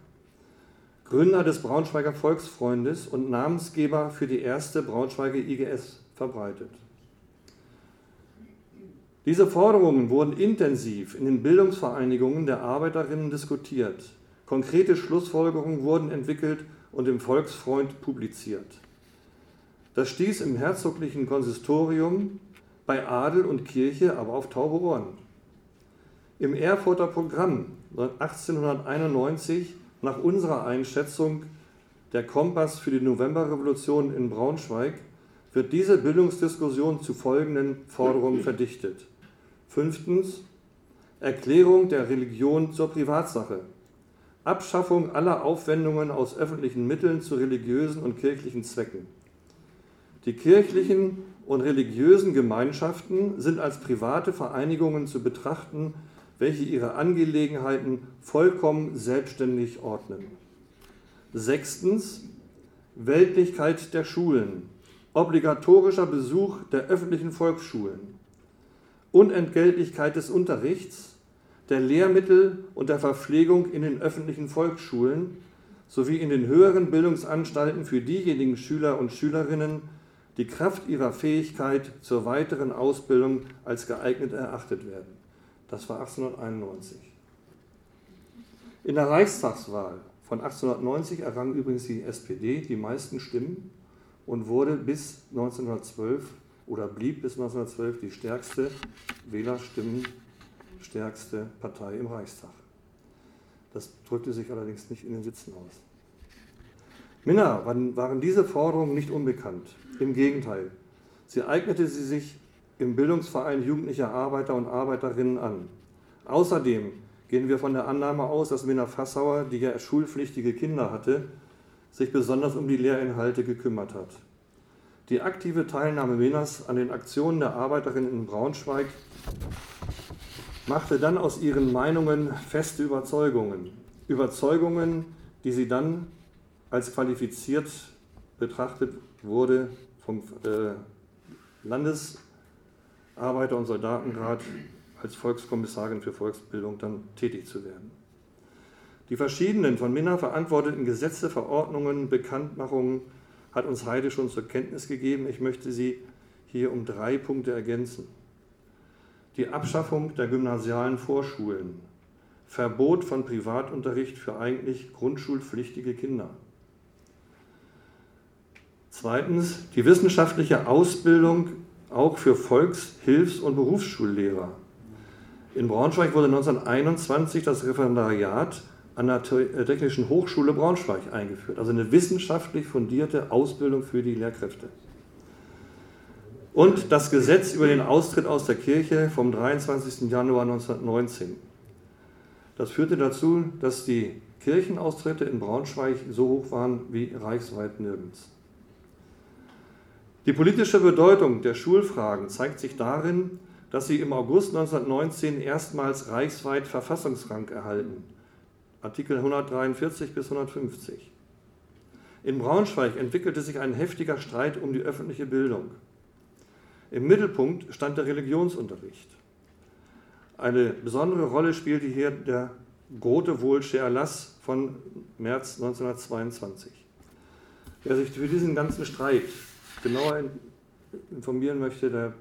Gründer des Braunschweiger Volksfreundes und Namensgeber für die erste Braunschweiger IGS verbreitet. Diese Forderungen wurden intensiv in den Bildungsvereinigungen der Arbeiterinnen diskutiert. Konkrete Schlussfolgerungen wurden entwickelt und im Volksfreund publiziert. Das stieß im herzoglichen Konsistorium bei Adel und Kirche aber auf taube Ohren. Im Erfurter Programm 1891 nach unserer Einschätzung der Kompass für die Novemberrevolution in Braunschweig wird diese Bildungsdiskussion zu folgenden Forderungen verdichtet. Fünftens Erklärung der Religion zur Privatsache. Abschaffung aller Aufwendungen aus öffentlichen Mitteln zu religiösen und kirchlichen Zwecken. Die kirchlichen und religiösen Gemeinschaften sind als private Vereinigungen zu betrachten, welche ihre Angelegenheiten vollkommen selbstständig ordnen. Sechstens, Weltlichkeit der Schulen, obligatorischer Besuch der öffentlichen Volksschulen, Unentgeltlichkeit des Unterrichts, der Lehrmittel und der Verpflegung in den öffentlichen Volksschulen sowie in den höheren Bildungsanstalten für diejenigen Schüler und Schülerinnen, die Kraft ihrer Fähigkeit zur weiteren Ausbildung als geeignet erachtet werden. Das war 1891. In der Reichstagswahl Von 1890 errang übrigens die SPD die meisten Stimmen und wurde bis 1912 oder blieb bis 1912 die stärkste Wählerstimmenstärkste Partei im Reichstag. Das drückte sich allerdings nicht in den Sitzen aus. Minna waren diese Forderungen nicht unbekannt. Im Gegenteil, sie eignete sie sich im Bildungsverein jugendlicher Arbeiter und Arbeiterinnen an. Außerdem gehen wir von der Annahme aus, dass Minna Fassauer, die ja schulpflichtige Kinder hatte, sich besonders um die Lehrinhalte gekümmert hat. Die aktive Teilnahme Minnas an den Aktionen der Arbeiterinnen in Braunschweig machte dann aus ihren Meinungen feste Überzeugungen. Überzeugungen, die sie dann als qualifiziert betrachtet wurde vom äh, Landesarbeiter- und Soldatenrat als Volkskommissarin für Volksbildung dann tätig zu werden. Die verschiedenen von Minna verantworteten Gesetze, Verordnungen, Bekanntmachungen hat uns Heide schon zur Kenntnis gegeben. Ich möchte sie hier um drei Punkte ergänzen. Die Abschaffung der gymnasialen Vorschulen, Verbot von Privatunterricht für eigentlich grundschulpflichtige Kinder. Zweitens die wissenschaftliche Ausbildung auch für Volks-, Hilfs- und Berufsschullehrer. In Braunschweig wurde 1921 das Referendariat an der äh, Technischen Hochschule Braunschweig eingeführt, also eine wissenschaftlich fundierte Ausbildung für die Lehrkräfte. Und das Gesetz über den Austritt aus der Kirche vom 23. Januar 1919. Das führte dazu, dass die Kirchenaustritte in Braunschweig so hoch waren wie reichsweit nirgends. Die politische Bedeutung der Schulfragen zeigt sich darin, dass sie im August 1919 erstmals reichsweit Verfassungsrang erhalten. Artikel 143 bis 150. In Braunschweig entwickelte sich ein heftiger Streit um die öffentliche Bildung. Im Mittelpunkt stand der Religionsunterricht. Eine besondere Rolle spielte hier der Grotewohlsche Erlass von März 1922. Wer sich für diesen ganzen Streit genauer informieren möchte, der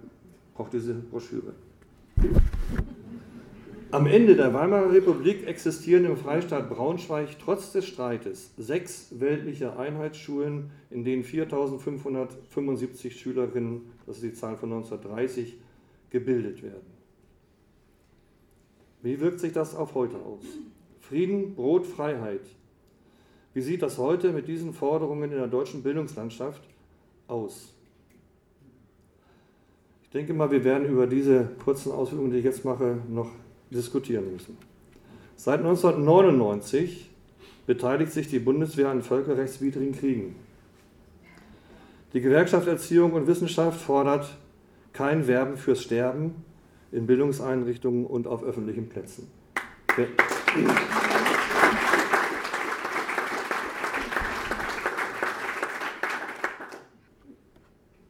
braucht diese Broschüre. Am Ende der Weimarer Republik existieren im Freistaat Braunschweig trotz des Streites sechs weltliche Einheitsschulen, in denen 4575 Schülerinnen, das ist die Zahl von 1930, gebildet werden. Wie wirkt sich das auf heute aus? Frieden, Brot, Freiheit. Wie sieht das heute mit diesen Forderungen in der deutschen Bildungslandschaft aus? Ich denke mal, wir werden über diese kurzen Ausführungen, die ich jetzt mache, noch diskutieren müssen. Seit 1999 beteiligt sich die Bundeswehr an völkerrechtswidrigen Kriegen. Die Gewerkschaft Erziehung und Wissenschaft fordert kein Werben fürs Sterben in Bildungseinrichtungen und auf öffentlichen Plätzen.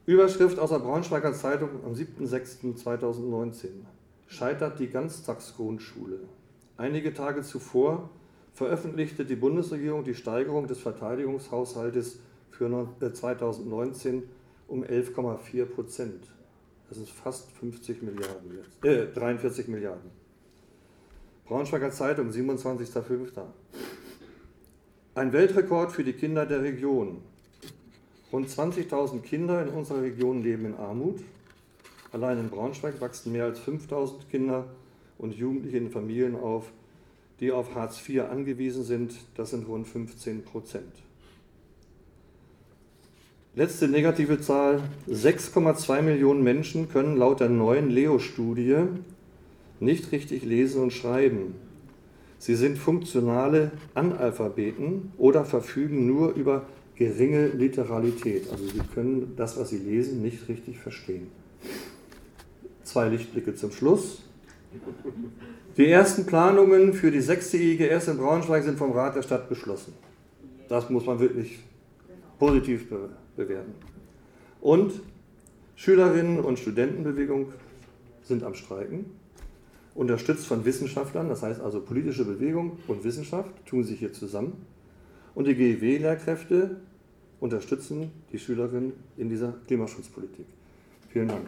Überschrift aus der Braunschweiger Zeitung am 7.6.2019 scheitert die Ganztagsgrundschule. Einige Tage zuvor veröffentlichte die Bundesregierung die Steigerung des Verteidigungshaushaltes für 2019 äh, um 11,4 Prozent. Das ist fast 50 Milliarden jetzt, äh, 43 Milliarden. Braunschweiger Zeitung, 27.05. Ein Weltrekord für die Kinder der Region. Rund 20.000 Kinder in unserer Region leben in Armut. Allein in Braunschweig wachsen mehr als 5000 Kinder und Jugendliche in Familien auf, die auf Hartz IV angewiesen sind. Das sind rund 15 Prozent. Letzte negative Zahl, 6,2 Millionen Menschen können laut der neuen Leo-Studie nicht richtig lesen und schreiben. Sie sind funktionale Analphabeten oder verfügen nur über geringe Literalität. Also sie können das, was sie lesen, nicht richtig verstehen. Zwei Lichtblicke zum Schluss. Die ersten Planungen für die sechste IGS in Braunschweig sind vom Rat der Stadt beschlossen. Das muss man wirklich positiv be bewerten. Und Schülerinnen und Studentenbewegung sind am Streiken, unterstützt von Wissenschaftlern, das heißt also politische Bewegung und Wissenschaft tun sich hier zusammen. Und die GEW-Lehrkräfte unterstützen die Schülerinnen in dieser Klimaschutzpolitik. Vielen Dank.